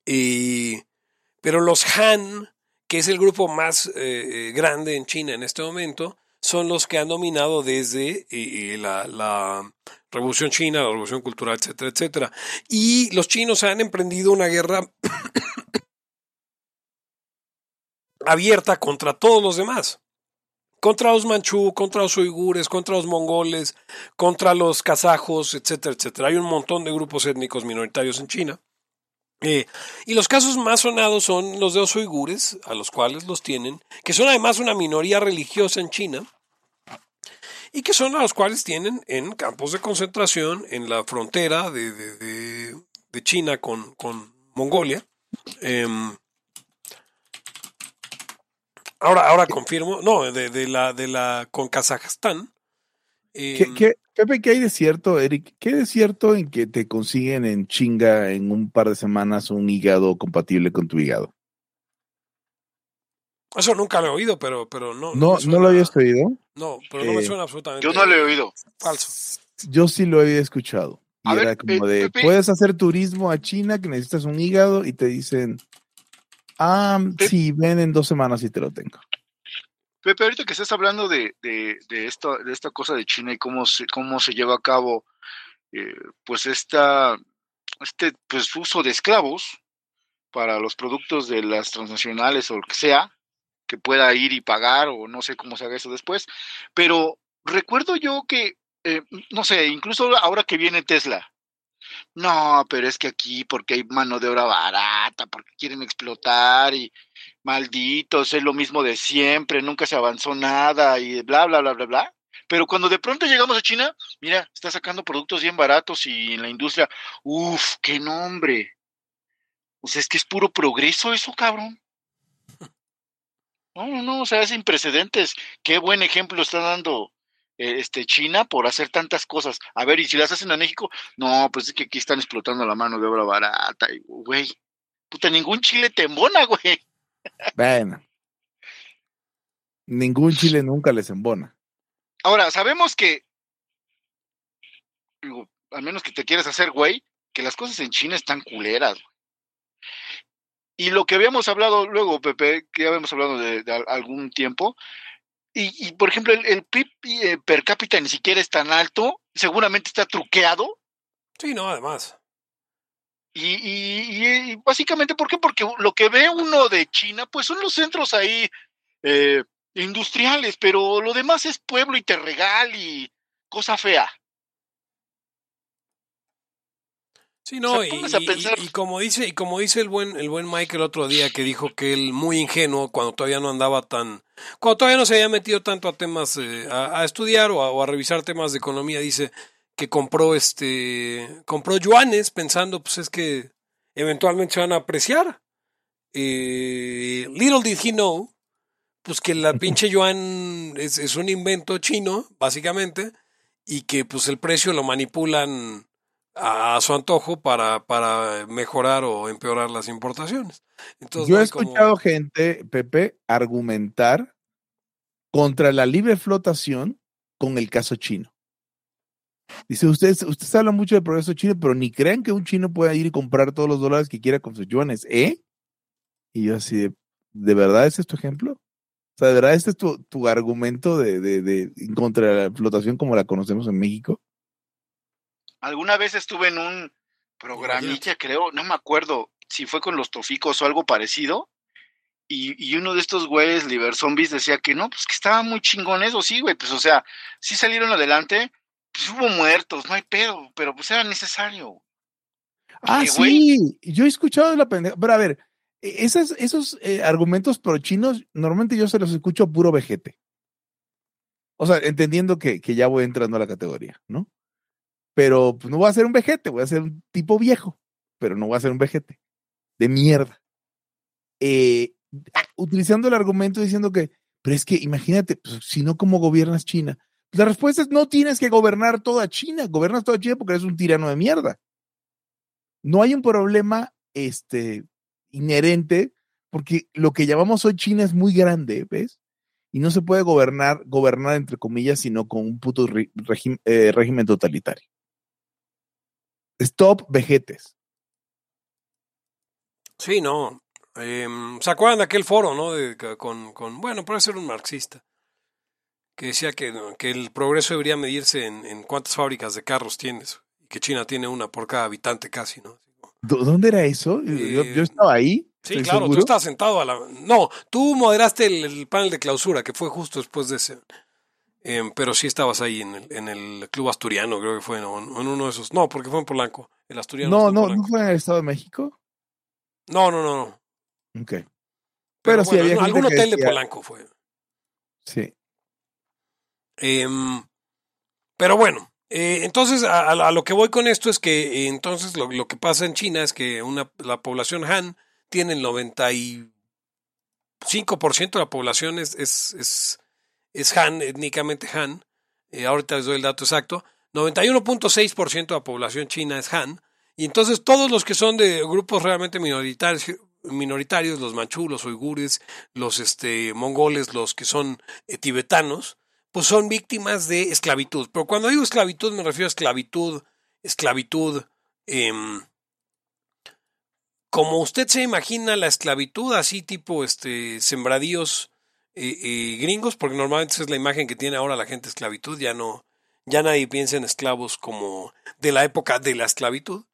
pero los Han, que es el grupo más eh, eh, grande en China en este momento, son los que han dominado desde la, la, Revolución China, la Revolución Cultural, etcétera, etcétera. Y los chinos han emprendido una guerra abierta contra todos los demás. Contra los manchú, contra los uigures, contra los mongoles, contra los kazajos, etcétera, etcétera. Hay un montón de grupos étnicos minoritarios en China. Eh, y los casos más sonados son los de los uigures, a los cuales los tienen, que son además una minoría religiosa en China, y que son a los cuales tienen en campos de concentración en la frontera de, China con, con Mongolia. Em, Ahora, ahora confirmo, no, de, de, la, de la con Kazajstán. ¿Qué, em, qué, Pepe, ¿qué hay de cierto, Eric? ¿Qué hay de cierto en que te consiguen en chinga en un par de semanas un hígado compatible con tu hígado? Eso nunca lo he oído, pero, pero no. ¿No, ¿no, lo habías oído? No, pero no me eh, suena absolutamente. Yo no lo he oído. Falso. Yo sí lo había escuchado. Y era como eh, de, puedes hacer turismo a China que necesitas un hígado y te dicen, Ah, sí, ven en dos semanas y te lo tengo. Pepe, ahorita que estás hablando de, de, de, esta, de esta cosa de China y cómo se, cómo se lleva a cabo, eh, pues esta, este pues, uso de esclavos para los productos de las transnacionales o lo que sea, que pueda ir y pagar o no sé cómo se haga eso después, pero recuerdo yo que, eh, no sé, incluso ahora que viene Tesla, no, pero es que aquí porque hay mano de obra barata, porque quieren explotar y malditos, es lo mismo de siempre, nunca se avanzó nada y bla, bla, bla, bla, bla. Pero cuando de pronto llegamos a China, mira, está sacando productos bien baratos y en la industria, uff, qué nombre. O sea, es que es puro progreso eso, cabrón. No, no, no, o sea, es sin precedentes. Qué buen ejemplo está dando este, China por hacer tantas cosas. A ver, y si las hacen en México, no, pues es que aquí están explotando la mano de obra barata, y, güey. Puta, ningún chile te embona, güey. Bueno. Ningún chile nunca les embona. Ahora, sabemos que, digo, al menos que te quieras hacer, güey, que las cosas en China están culeras, güey. Y lo que habíamos hablado luego, Pepe, que ya habíamos hablado de, algún tiempo, y, por ejemplo, el, PIB eh, per cápita ni siquiera es tan alto, seguramente está truqueado. Sí, no, además. Y, y, básicamente, ¿por qué? Porque lo que ve uno de China, pues son los centros ahí eh, industriales, pero lo demás es pueblo y terregal y cosa fea. Sí, no, y, como dice, y como dice el buen, el buen Mike el otro día que dijo que él muy ingenuo cuando todavía no andaba tan, cuando todavía no se había metido tanto a temas, eh, a, estudiar o a, revisar temas de economía, dice que compró este, compró yuanes pensando, pues es que eventualmente se van a apreciar. Eh, little did he know, pues que la pinche yuan es, es un invento chino, básicamente, y que pues el precio lo manipulan a su antojo para, para mejorar o empeorar las importaciones. Entonces, Yo he escuchado gente, Pepe, argumentar contra la libre flotación con el caso chino. Dice, ustedes, ustedes hablan mucho del progreso chino, pero ni crean que un chino pueda ir y comprar todos los dólares que quiera con sus yuanes, ¿eh? Y yo así de, ¿de verdad ese es tu ejemplo? O sea, ¿de verdad este es tu, tu argumento de, de, de, contra la flotación como la conocemos en México? Alguna vez estuve en un programilla, creo, no me acuerdo si fue con los toficos o algo parecido. Y, uno de estos güeyes, Liber Zombies, decía que no, pues que estaba muy chingón eso, sí, güey, pues o sea, sí salieron adelante, pues hubo muertos, no hay pedo, pero pues era necesario. Ah, sí, yo he escuchado de la pendeja, pero a ver, e, esos, esos eh, argumentos pro chinos, normalmente yo se los escucho puro vejete. O sea, entendiendo que, que ya voy entrando a la categoría, ¿no? Pero pues, no voy a ser un vejete, voy a ser un tipo viejo, pero no voy a ser un vejete de mierda. Eh, utilizando el argumento diciendo que, pero es que imagínate, pues, si no, ¿cómo gobiernas China? La respuesta es no tienes que gobernar toda China, gobiernas toda China porque eres un tirano de mierda. No hay un problema este, inherente porque lo que llamamos hoy China es muy grande, ¿ves? Y no se puede gobernar, gobernar entre comillas, sino con un puto eh, régimen totalitario. Stop vejetes. Sí, no. Em, ¿Se acuerdan de aquel foro, no? De, con, con, bueno, puede ser un marxista, que decía que, que el progreso debería medirse en, en, cuántas fábricas de carros tienes, y que China tiene una por cada habitante casi, ¿no? ¿Dónde era eso? yo, eh, estaba ahí. Sí, claro, tú estabas sentado a la... No, tú moderaste el, panel de clausura, que fue justo después de ese... Em, pero sí estabas ahí en el, en el Club Asturiano, creo que fue, en uno de esos. No, porque fue en Polanco. El Asturiano. No, no, ¿no fue en el Estado de México? No, no, no, no. Ok. Pero, sí había algún hotel de Polanco fue. Sí. Em, pero bueno, eh, entonces a, lo que voy con esto es que eh, entonces lo, lo, que pasa en China es que una, la población Han tiene el 95% de la población es, es, es es Han, étnicamente Han, eh, ahorita les doy el dato exacto, 91.6% de la población china es Han, y entonces todos los que son de grupos realmente minoritarios, minoritarios los manchú, los uigures, los este, mongoles, los que son eh, tibetanos, pues son víctimas de esclavitud. Pero cuando digo esclavitud me refiero a esclavitud, esclavitud, em, como usted se imagina la esclavitud, así tipo este, sembradíos y, gringos, porque normalmente esa es la imagen que tiene ahora la gente esclavitud, ya no, ya nadie piensa en esclavos como de la época de la esclavitud.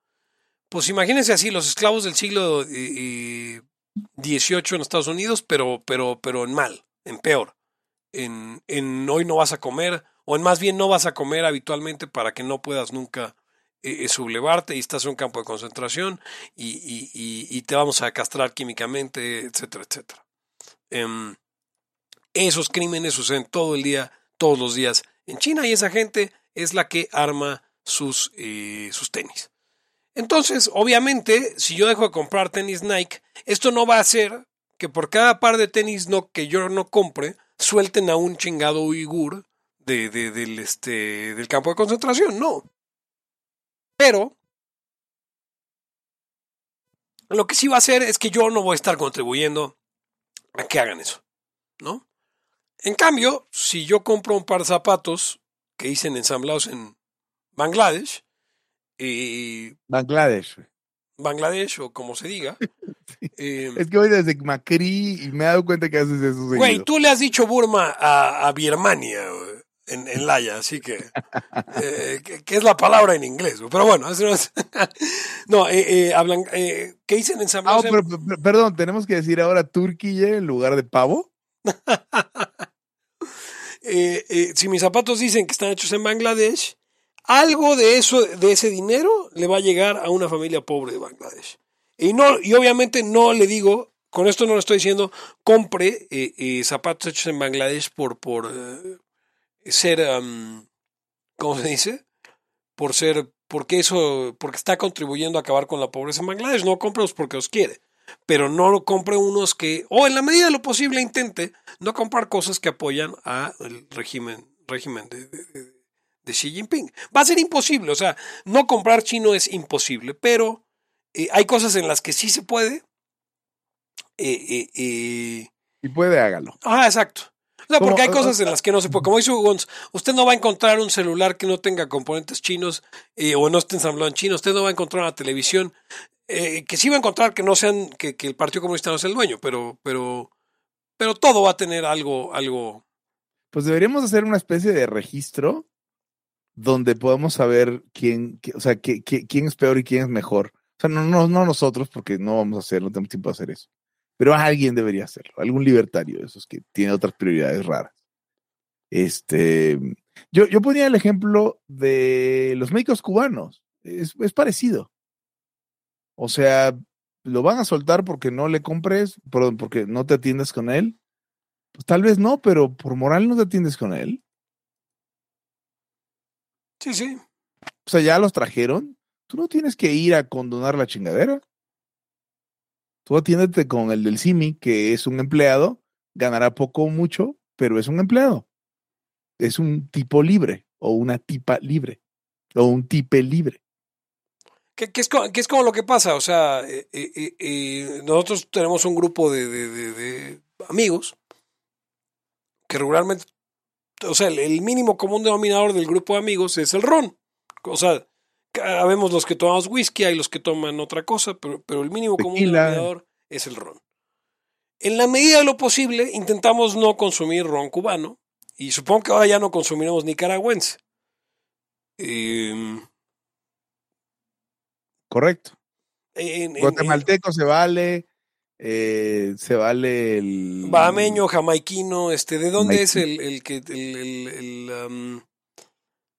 Pues imagínense así, los esclavos del siglo XVIII en Estados Unidos, pero, pero, pero en mal, en peor. En, en hoy no vas a comer, o en más bien no vas a comer habitualmente para que no puedas nunca eh, sublevarte y estás en un campo de concentración y, y, y, te vamos a castrar químicamente, etcétera, etcétera. Em, esos crímenes suceden todo el día, todos los días en China y esa gente es la que arma sus, eh, sus tenis. Entonces, obviamente, si yo dejo de comprar tenis Nike, esto no va a hacer que por cada par de tenis no, que yo no compre, suelten a un chingado uigur de, de- del, este, del campo de concentración, no. Pero lo que sí va a hacer es que yo no voy a estar contribuyendo a que hagan eso, ¿no? En cambio, si yo compro un par de zapatos que dicen ensamblados en Bangladesh, y Bangladesh. güey. Bangladesh o como se diga, eh, Es que voy desde Macri y me he dado cuenta que haces eso Güey, seguido. tú le has dicho Burma a, a Birmania en, en Laya, así que, eh, que, que es la palabra en inglés, pero bueno, eso no es. no, eh, eh, hablan, eh, ¿qué dicen en San Ah, pero, pero- perdón, tenemos que decir ahora turquille en lugar de pavo. Eh, eh, si mis zapatos dicen que están hechos en Bangladesh, algo de eso, de ese dinero, le va a llegar a una familia pobre de Bangladesh. Y no, y obviamente no le digo, con esto no le estoy diciendo, compre eh, eh, zapatos hechos en Bangladesh por, por ser, ¿cómo se dice? Por ser, porque eso, porque está contribuyendo a acabar con la pobreza en Bangladesh. No cómprelos porque los quiere. Pero no lo compre unos que, o en la medida de lo posible intente no comprar cosas que apoyan al régimen, régimen de, de- de- de Xi Jinping. Va a ser imposible, o sea, no comprar chino es imposible, pero eh, hay cosas en las que sí se puede. Eh, eh, Si puede, hágalo. Ah, exacto. O sea, Como- porque hay cosas en las que no se puede. Como dice Hugo Gonz, usted no va a encontrar un celular que no tenga componentes chinos eh, o no esté ensamblado en China. Usted no va a encontrar una televisión eh, que sí va a encontrar que no sean, que, el Partido Comunista no sea el dueño, pero, pero, pero todo va a tener algo, algo. Pues deberíamos hacer una especie de registro donde podamos saber quién, qui- o sea, quién es peor y quién es mejor. O sea, no, no, no nosotros, porque no vamos a hacerlo, no tenemos tiempo de hacer eso. Pero alguien debería hacerlo, algún libertario de esos que tiene otras prioridades raras. Este, yo, yo ponía el ejemplo de los médicos cubanos. Es, es parecido. O sea, lo van a soltar porque no le compres, perdón, porque no te atiendes con él. Pues tal vez no, pero por moral no te atiendes con él. Sí, sí. O sea, ya los trajeron. Tú no tienes que ir a condonar la chingadera. Tú atiéndete con el del CIMI, que es un empleado, ganará poco o mucho, pero es un empleado. Es un tipo libre, o una tipa libre, o un tipe libre. Que, que es, que es como lo que pasa, o sea, eh, eh, eh, eh, nosotros tenemos un grupo de, de- de- de amigos que regularmente, o sea, el, el mínimo común denominador del grupo de amigos es el ron. O sea, habemos los que tomamos whisky, hay los que toman otra cosa, pero, pero el mínimo común denominador es el ron. En la medida de lo posible, intentamos no consumir ron cubano, y supongo que ahora ya no consumiremos nicaragüense. Em, Correcto. en- en- Guatemalteco se vale, eh, se vale el. Bahameño, jamaiquino, este, ¿de dónde es el, el que el, el, um,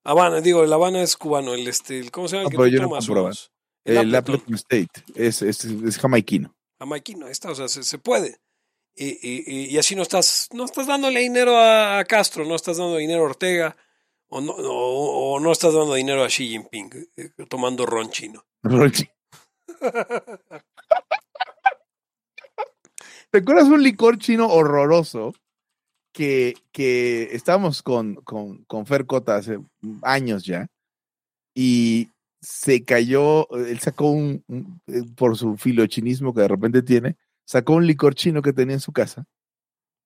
Habana? Digo, el Habana es cubano, el este, el- ¿cómo se llama? No, pero yo no? El El Appleton, State. Es, es, es jamaiquino. jamaiquino, está, o sea, se, se puede. Y, y- y- así no estás, no estás dándole dinero a Castro, no estás dando dinero a Ortega, o no, o, no estás dando dinero a Xi Jinping, eh, tomando ron chino. Rochi. ¿Te acuerdas un licor chino horroroso que, que estábamos con, con, con Fer Cota hace años ya y se cayó, él sacó un, un- eh, por su filochinismo que de repente tiene, sacó un licor chino que tenía en su casa,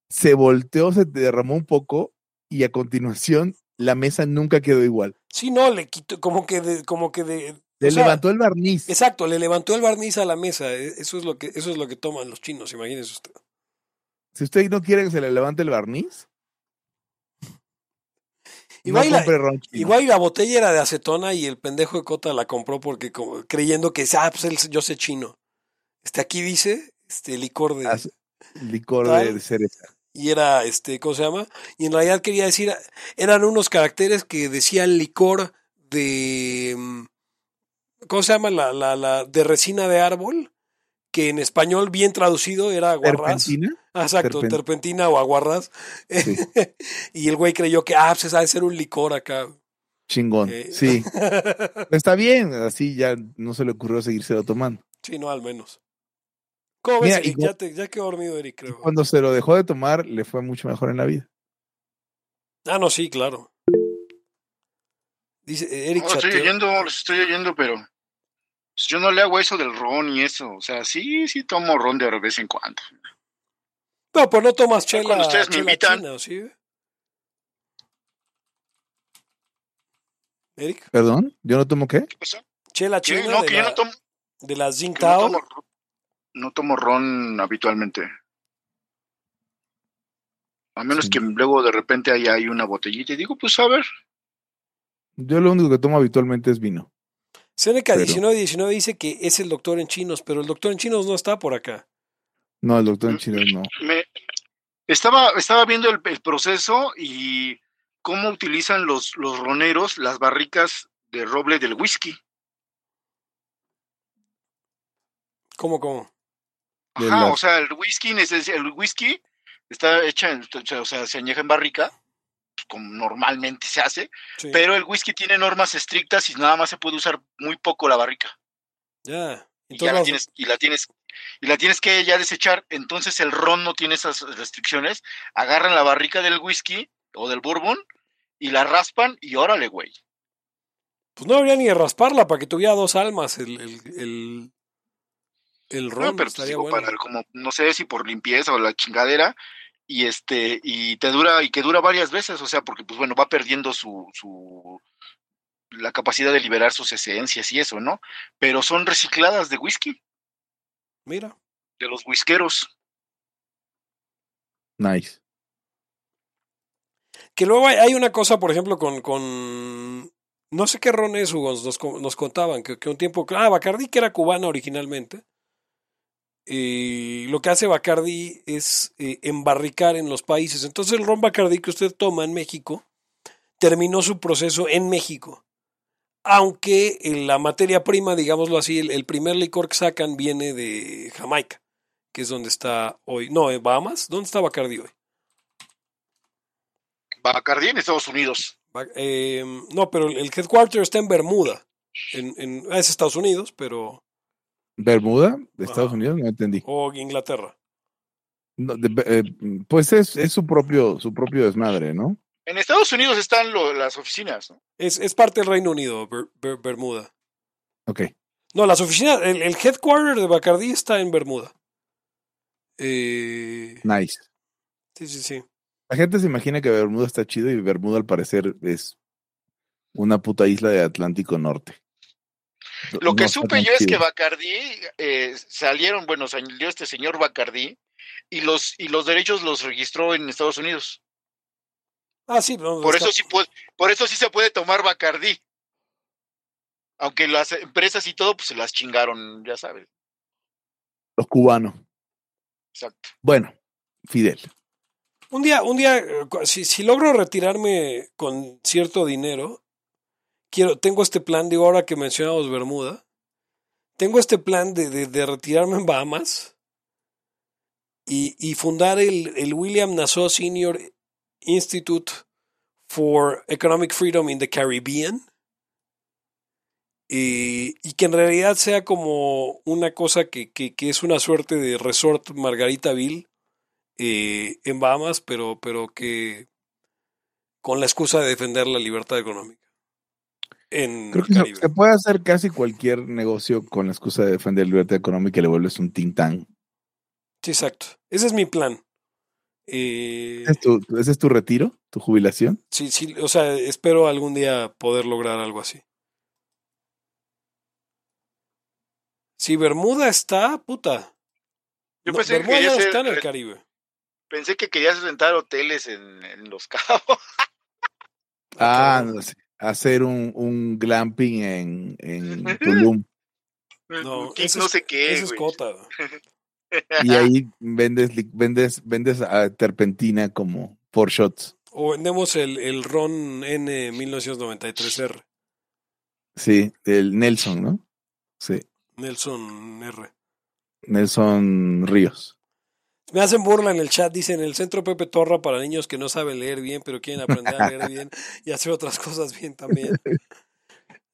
se volteó, se derramó un poco y a continuación la mesa nunca quedó igual. Sí, no, le quitó, como que de, como que de, Le sea, levantó el barniz. Exacto, le levantó el barniz a la mesa. e- Eso es lo que, eso es lo que toman los chinos, imagínese usted. Si usted no quiere que se le levante el barniz, Igual, no la, igual la botella era de acetona y el pendejo de Cota la compró porque como- creyendo que ah, pues él- yo sé chino. Este aquí dice este licor de licor Tal. de cereza. Y era este ¿cómo se llama? Y en realidad quería decir eran unos caracteres que decían licor de mm, ¿cómo se llama? La, la, la de resina de árbol que en español bien traducido era aguarrás. ¿Terpentina? Ah, Exacto, Terpen- terpentina o aguarrás. Sí. y el güey creyó que, ah, pues ha de ser un licor acá. Chingón. Eh, Sí. Está bien, así ya no se le ocurrió seguírselo tomando. sí, no, al menos. ¿Cómo Mira, ves, y Ya, te, ya quedó dormido, Eric, creo. Cuando se lo dejó de tomar, le fue mucho mejor en la vida. Ah, no, sí, claro. Dice eh, Eric No, estoy oyendo, los estoy oyendo, pero pues, yo no le hago eso del ron y eso. O sea, sí, sí tomo ron de vez en cuando. No, pues no tomas chela, cuando ustedes me chela invitan. china, ¿o ¿sí? Eric, ¿Perdón? ¿Yo no tomo qué? ¿Qué pasa? chela china No, de, que yo no tomo, de la que no no tomo ron habitualmente. A menos Sí. que luego de repente ahí hay una botellita y digo, pues a ver. Yo lo único que tomo habitualmente es vino. Seneca Pero- 1919 dice que es el doctor en chinos, pero el doctor en chinos no está por acá. No, el doctor en Mm, Chile no. Me, estaba, estaba viendo el, el proceso y cómo utilizan los, los roneros las barricas de roble del whisky. ¿Cómo, cómo? Ajá, o sea, el whisky, el whisky está hecha, en- o sea, se añeja en barrica, pues, como normalmente se hace, Sí. pero el whisky tiene normas estrictas y nada más se puede usar muy poco la barrica. Ya. Y ya la tienes, y la tienes, y la tienes que ya desechar. Entonces el ron no tiene esas restricciones. Agarran la barrica del whisky o del bourbon y la raspan y órale, güey. pues no habría ni de rasparla para que tuviera dos almas el, el, el, el No, ron. pero pues estaría digo, bueno. para como, no sé si por limpieza o la chingadera, y este, y te dura, y que dura varias veces, o sea, porque pues bueno, va perdiendo su, su la capacidad de liberar sus esencias y eso, ¿no? Pero son recicladas de whisky, Mira. de los whiskeros. Nice. Que luego hay, hay una cosa, por ejemplo, con, con no sé qué ron es, Hugo, nos, nos contaban que, que un tiempo, ah, Bacardi que era cubana originalmente, y lo que hace Bacardi es eh, embarricar en los países. Entonces el ron Bacardi que usted toma en México terminó su proceso en México. Aunque eh, la materia prima, digámoslo así, el, el primer licor que sacan viene de Jamaica, que es donde está hoy. No, en Bahamas. ¿Dónde está Bacardi hoy? Bacardi en Estados Unidos. Eh, no, pero el el headquarter está en Bermuda. En, en- es Estados Unidos, pero. ¿Bermuda? ¿De Estados Ajá. Unidos? No entendí. O Inglaterra. No, de- eh, pues es, es su propio, su propio desmadre, ¿no? En Estados Unidos están lo- las oficinas, ¿no? Es, es parte del Reino Unido, Ber- Ber- Bermuda. Ok. No, las oficinas, el, el headquarter de Bacardi está en Bermuda. Eh, Nice. sí, sí, sí. La gente se imagina que Bermuda está chido y Bermuda al parecer es una puta isla de Atlántico Norte. Lo que No supe yo es que chido. Bacardi eh, salieron, bueno, salió este señor Bacardi y los y los derechos los registró en Estados Unidos. Ah, sí, no, Por está- eso sí puede, por eso sí se puede tomar Bacardi. Aunque las empresas y todo pues se las chingaron, ya sabes. Los cubanos. Exacto. Bueno, Fidel. Un día, un día, eh, si, si logro retirarme con cierto dinero, quiero, tengo este plan, digo, ahora que mencionamos Bermuda, tengo este plan de, retirarme en Bahamas y, fundar el, William Nassau Senior Institute for Economic Freedom in the Caribbean. Y, y que en realidad sea como una cosa que es una suerte de resort Margaritaville eh, en Bahamas, pero, pero que con la excusa de defender la libertad económica en Creo que se, Caribe. se puede hacer casi cualquier negocio con la excusa de defender la libertad económica y le vuelves un tintán. Sí, exacto. Ese es mi plan. Eh, ¿Ese es tu, ese es tu retiro? ¿Tu jubilación? sí, sí, o sea, espero algún día poder lograr algo así. Si Bermuda está, puta. Yo No, pensé que Bermuda ya querías no está en el Caribe. Pensé que querías rentar hoteles en, en Los Cabos. Ah, cabrón. no sé. Hacer un, un glamping en, en Tulum. No, ese no sé qué, Ese es cota. Y ahí vendes, vendes, vendes a terpentina como por shots. O vendemos el, el Ron N 1993R. Sí, el Nelson, ¿no? Sí, Nelson R. Nelson Ríos. Me hacen burla en el chat, dicen el centro Pepe Torra para niños que no saben leer bien, pero quieren aprender a leer bien y hacer otras cosas bien también.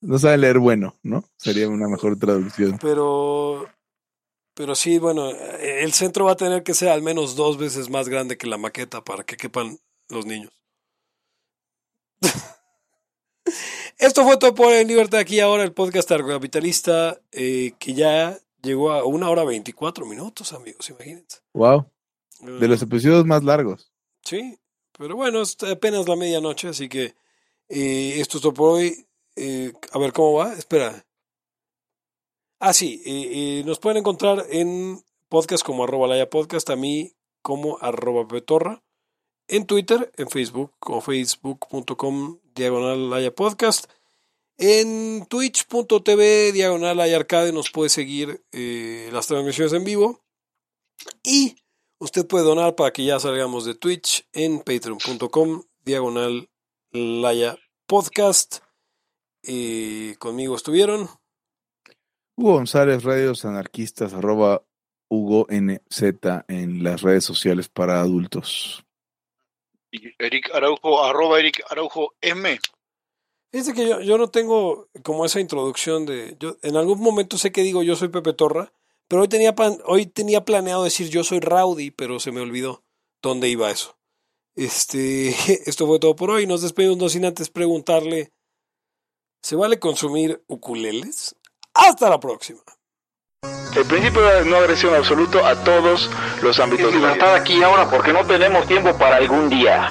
No sabe leer bueno, ¿no? Sería una mejor traducción. Pero, pero sí, bueno, el centro va a tener que ser al menos dos veces más grande que la maqueta para que quepan los niños. Esto fue todo por En Libertad aquí ahora, el podcast capitalista eh, que ya llegó a una hora 24 minutos, amigos, imagínense. Wow. De los episodios más largos. Sí, pero bueno, es apenas la medianoche, así que eh, esto es todo por hoy. Eh, a ver cómo va. Espera. Ah, sí, eh, nos pueden encontrar en podcast como arroba laya podcast, a mí como arroba petorra, en Twitter, en Facebook como facebook.com diagonal laya podcast. En twitch.tv diagonal arcade nos puede seguir las transmisiones en vivo. Y Usted puede donar para que ya salgamos de Twitch en patreon.com diagonal Laya Podcast. Y conmigo estuvieron Hugo González, Radios Anarquistas, arroba Hugo NZ en las redes sociales para adultos. Y Eric Araujo, arroba Eric Araujo M. Fíjense que yo, yo no tengo como esa introducción de. Yo, en algún momento sé que digo yo soy Pepe Torra, pero hoy tenía, hoy tenía planeado decir yo soy Rowdy, pero se me olvidó dónde iba eso. Este, esto fue todo por hoy. Nos despedimos no sin antes preguntarle, ¿se vale consumir ukuleles? Hasta la próxima. El principio de no agresión absoluto a todos los ámbitos. de libertad aquí ahora porque no tenemos tiempo para algún día.